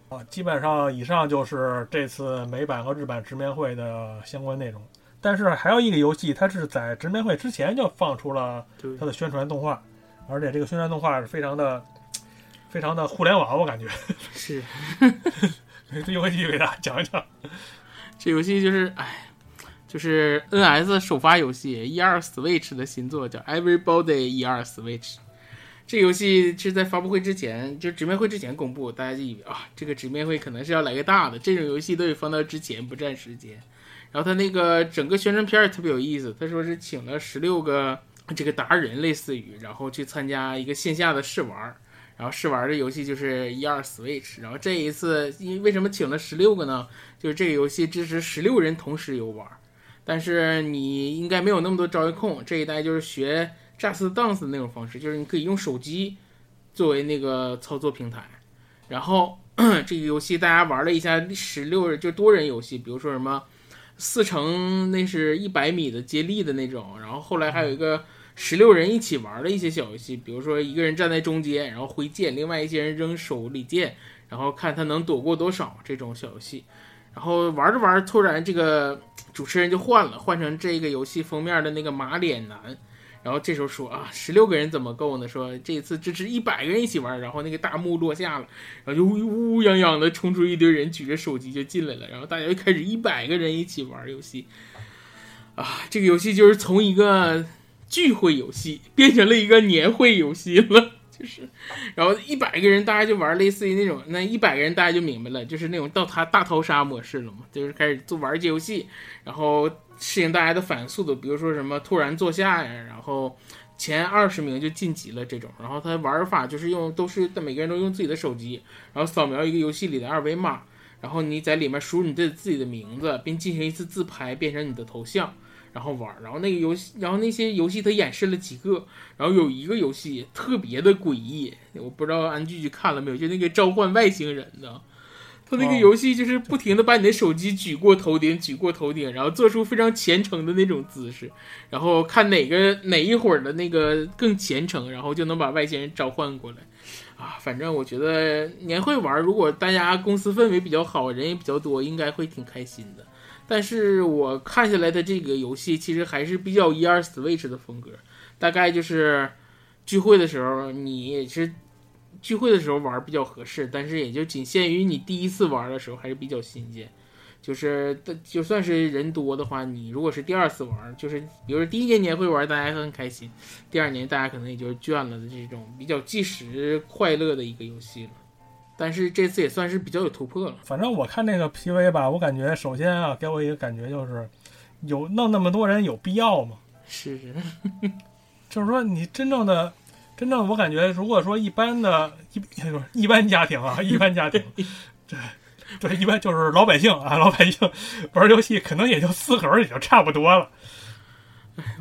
啊，基本上以上就是这次美版和日版直面会的相关内容。但是还有一个游戏，它是在直面会之前就放出了对它的宣传动画，而且这个宣传动画是非常的、非常的互联网，我感觉。是这游戏给大家讲一讲。这游戏就是，哎，就是 NS 首发游戏一二 Switch 的新作，叫 Everybody 一二 Switch。这游戏是在发布会之前，就直面会之前公布，大家就以为啊，这个直面会可能是要来个大的，这种游戏都得放到之前，不占时间。然后他那个整个宣传片也特别有意思，他说是请了十六个这个达人，类似于，然后去参加一个线下的试玩。然后试玩的游戏就是一二 Switch，然后这一次因为什么请了十六个呢？就是这个游戏支持十六人同时游玩，但是你应该没有那么多招一控，这一代就是学 Just Dance 的那种方式，就是你可以用手机作为那个操作平台，然后 这个游戏大家玩了一下十六人就多人游戏，比如说什么四乘那是一百米的接力的那种，然后后来还有一个。十六人一起玩的一些小游戏，比如说一个人站在中间，然后挥剑，另外一些人扔手里剑，然后看他能躲过多少这种小游戏。然后玩着玩着，突然这个主持人就换了，换成这个游戏封面的那个马脸男。然后这时候说啊，十六个人怎么够呢？说这次支持一百个人一起玩。然后那个大幕落下了，然后就呜呜泱泱的冲出一堆人，举着手机就进来了。然后大家就开始一百个人一起玩游戏。啊，这个游戏就是从一个。聚会游戏变成了一个年会游戏了，就是，然后一百个人大家就玩类似于那种，那一百个人大家就明白了，就是那种到他大逃杀模式了嘛，就是开始做玩这游戏，然后适应大家的反应速度，比如说什么突然坐下呀，然后前二十名就晋级了这种，然后他玩法就是用都是每个人都用自己的手机，然后扫描一个游戏里的二维码，然后你在里面输入你的自己的名字，并进行一次自拍，变成你的头像。然后玩，然后那个游戏，然后那些游戏他演示了几个，然后有一个游戏特别的诡异，我不知道安剧剧看了没有，就那个召唤外星人的，他那个游戏就是不停的把你的手机举过头顶，举过头顶，然后做出非常虔诚的那种姿势，然后看哪个哪一会儿的那个更虔诚，然后就能把外星人召唤过来，啊，反正我觉得年会玩，如果大家公司氛围比较好，人也比较多，应该会挺开心的。但是我看下来的这个游戏其实还是比较一二 Switch 的风格，大概就是聚会的时候你也是聚会的时候玩比较合适，但是也就仅限于你第一次玩的时候还是比较新鲜。就是就算是人多的话，你如果是第二次玩，就是比如说第一年年会玩大家很开心，第二年大家可能也就倦了的这种比较即时快乐的一个游戏了。但是这次也算是比较有突破了。反正我看那个 PV 吧，我感觉首先啊，给我一个感觉就是，有弄那么多人有必要吗？是是，就是说你真正的，真正我感觉，如果说一般的，一 一般家庭啊，一般家庭，对对，一般就是老百姓啊，老百姓玩游戏可能也就四个人也就差不多了。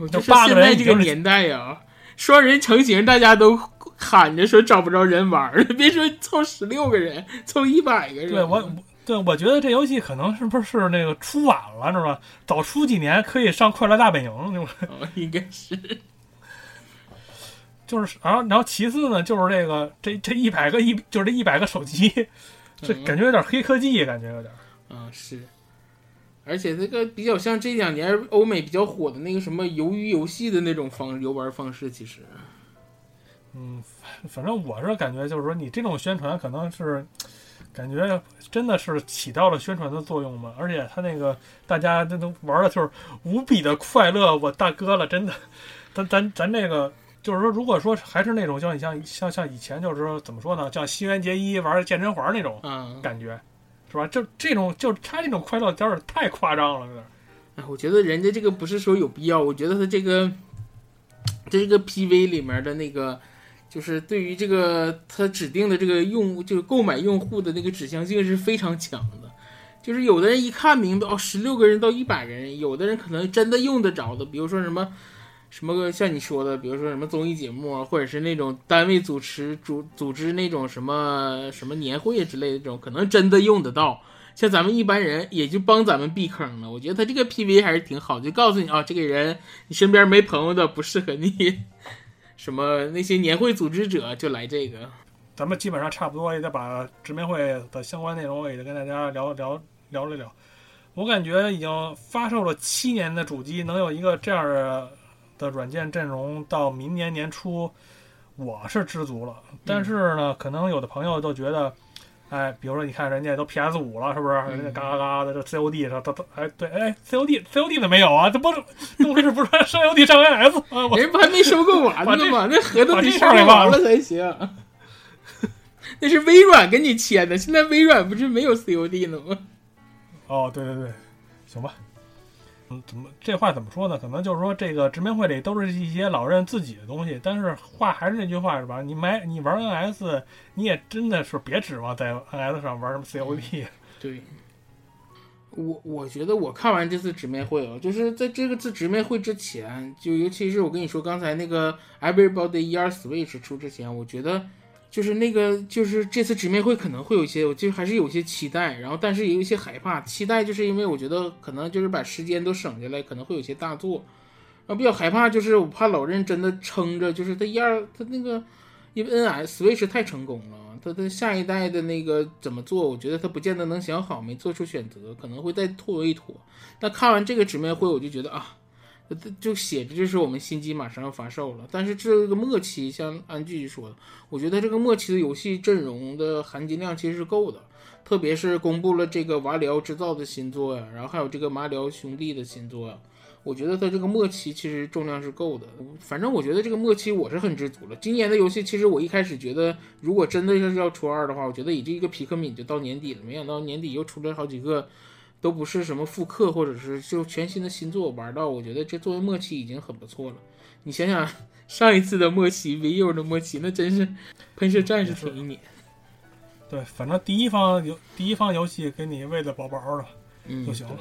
我就八个人这个年代呀，双人成型，大家都。喊着说找不着人玩了，别说凑十六个人，凑一百个人。对我，对我觉得这游戏可能是不是那个出晚了，是吧？早出几年可以上《快乐大本营》哦，应该是。就是，然后，然后其次呢，就是这个这这一百个一，就是这一百个手机，这感觉有点黑科技，感觉有点。嗯，是。而且这个比较像这两年欧美比较火的那个什么鱿鱼游戏的那种方游玩方式，其实。嗯，反正我是感觉，就是说你这种宣传可能是感觉真的是起到了宣传的作用嘛。而且他那个大家这都玩的就是无比的快乐，我大哥了，真的。咱咱咱这个就是说，如果说还是那种像你像像像以前就是说怎么说呢，像新垣结衣玩健身环那种感觉，是吧？就这种就他这种快乐有点太夸张了，有点。哎，我觉得人家这个不是说有必要，我觉得他这个这个 PV 里面的那个。就是对于这个他指定的这个用就是购买用户的那个指向性是非常强的，就是有的人一看明白哦，十六个人到一百个人，有的人可能真的用得着的，比如说什么什么个像你说的，比如说什么综艺节目啊，或者是那种单位主持组组织那种什么什么年会之类的这种，可能真的用得到。像咱们一般人也就帮咱们避坑了。我觉得他这个 PV 还是挺好，就告诉你啊，这个人你身边没朋友的不适合你。什么那些年会组织者就来这个，咱们基本上差不多也得把直面会的相关内容也得跟大家聊聊聊了聊。我感觉已经发售了七年的主机能有一个这样的软件阵容，到明年年初，我是知足了。但是呢，可能有的朋友都觉得，哎，比如说你看人家都 PS 五了，是不是？人家嘎嘎嘎的这 COD 上，他他哎对哎 COD COD 怎么没有啊？这不是怎么回事？不是上 COD 上 NS 啊？我人不还没收购完呢吗？那合同得收购事儿给忘了完了才行。那是微软跟你签的，现在微软不是没有 COD 了吗？哦，对对对，行吧。嗯，怎么这话怎么说呢？可能就是说，这个直面会里都是一些老任自己的东西，但是话还是那句话是吧？你买你玩 NS，你也真的是别指望在 NS 上玩什么 COD。对，我我觉得我看完这次直面会啊，就是在这个次直面会之前，就尤其是我跟你说刚才那个 Everybody ER Switch 出之前，我觉得就是那个就是这次直面会可能会有一些，我就还是有一些期待，然后但是也有一些害怕。期待就是因为我觉得可能就是把时间都省下来，可能会有些大作。然后比较害怕就是我怕老任真的撑着，就是他一二他那个，因为 NS Switch 太成功了，他的下一代的那个怎么做，我觉得他不见得能想好，没做出选择，可能会再拖一拖。那看完这个直面会，我就觉得啊，就写着就是我们新机马上要发售了，但是这个末期，像安剧说的，我觉得这个末期的游戏阵容的含金量其实是够的，特别是公布了这个瓦里奥制造的新作呀，然后还有这个马里奥兄弟的新作呀。我觉得它这个末期其实重量是够的，反正我觉得这个末期我是很知足了。今年的游戏其实我一开始觉得，如果真的是要出二的话，我觉得以这个皮克敏就到年底了，没想到年底又出了好几个，都不是什么复刻或者是就全新的新作，玩到我觉得这作为末期已经很不错了。你想想上一次的末期，VU 的末期，那真是喷射战士挺一年，对，反正第一方游第一方游戏给你喂的饱饱的嗯就行了。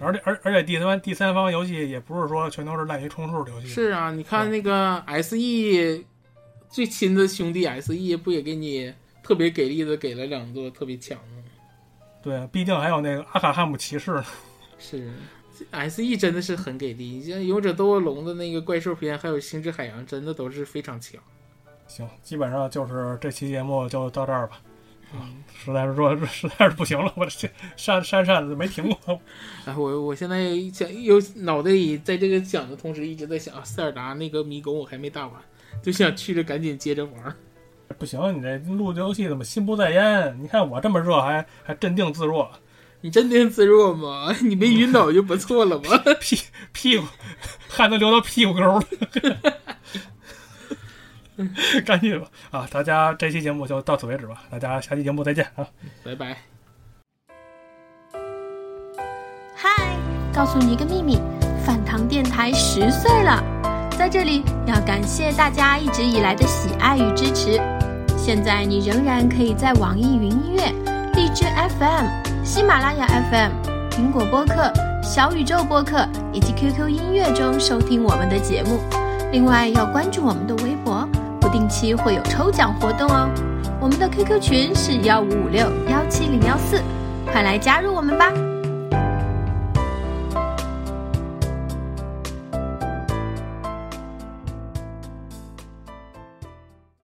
而且而而且第三第三方游戏也不是说全都是滥竽充数的游戏，是啊，你看那个 SE 最亲的兄弟 SE 不也给你特别给力的给了两座特别强吗？对，毕竟还有那个阿卡汉姆骑士呢。是，SE 真的是很给力。你像勇者斗恶龙的那个怪兽篇，还有星之海洋，真的都是非常强。行，基本上就是这期节目就到这儿吧。嗯，实在是说，实在是不行了，我这扇扇扇子没停过。哎，我我现在想，又脑袋里在这个想的同时，一直在想啊，塞尔达那个迷宫我还没打完，就想去着赶紧接着玩。不行，你这录这游戏怎么心不在焉？你看我这么热，还还镇定自若，你镇定自若吗？你没晕倒就不错了嘛。屁屁股汗都流到屁股沟了。赶紧吧啊！大家这期节目就到此为止吧，大家下期节目再见啊！拜拜。嗨，告诉你一个秘密，饭堂电台十岁了，在这里要感谢大家一直以来的喜爱与支持。现在你仍然可以在网易云音乐、荔枝 FM、喜马拉雅 FM、苹果播客、小宇宙播客以及 QQ 音乐中收听我们的节目。另外要关注我们的微博，不定期会有抽奖活动哦。我们的 QQ 群是幺五五六幺七零幺四，快来加入我们吧！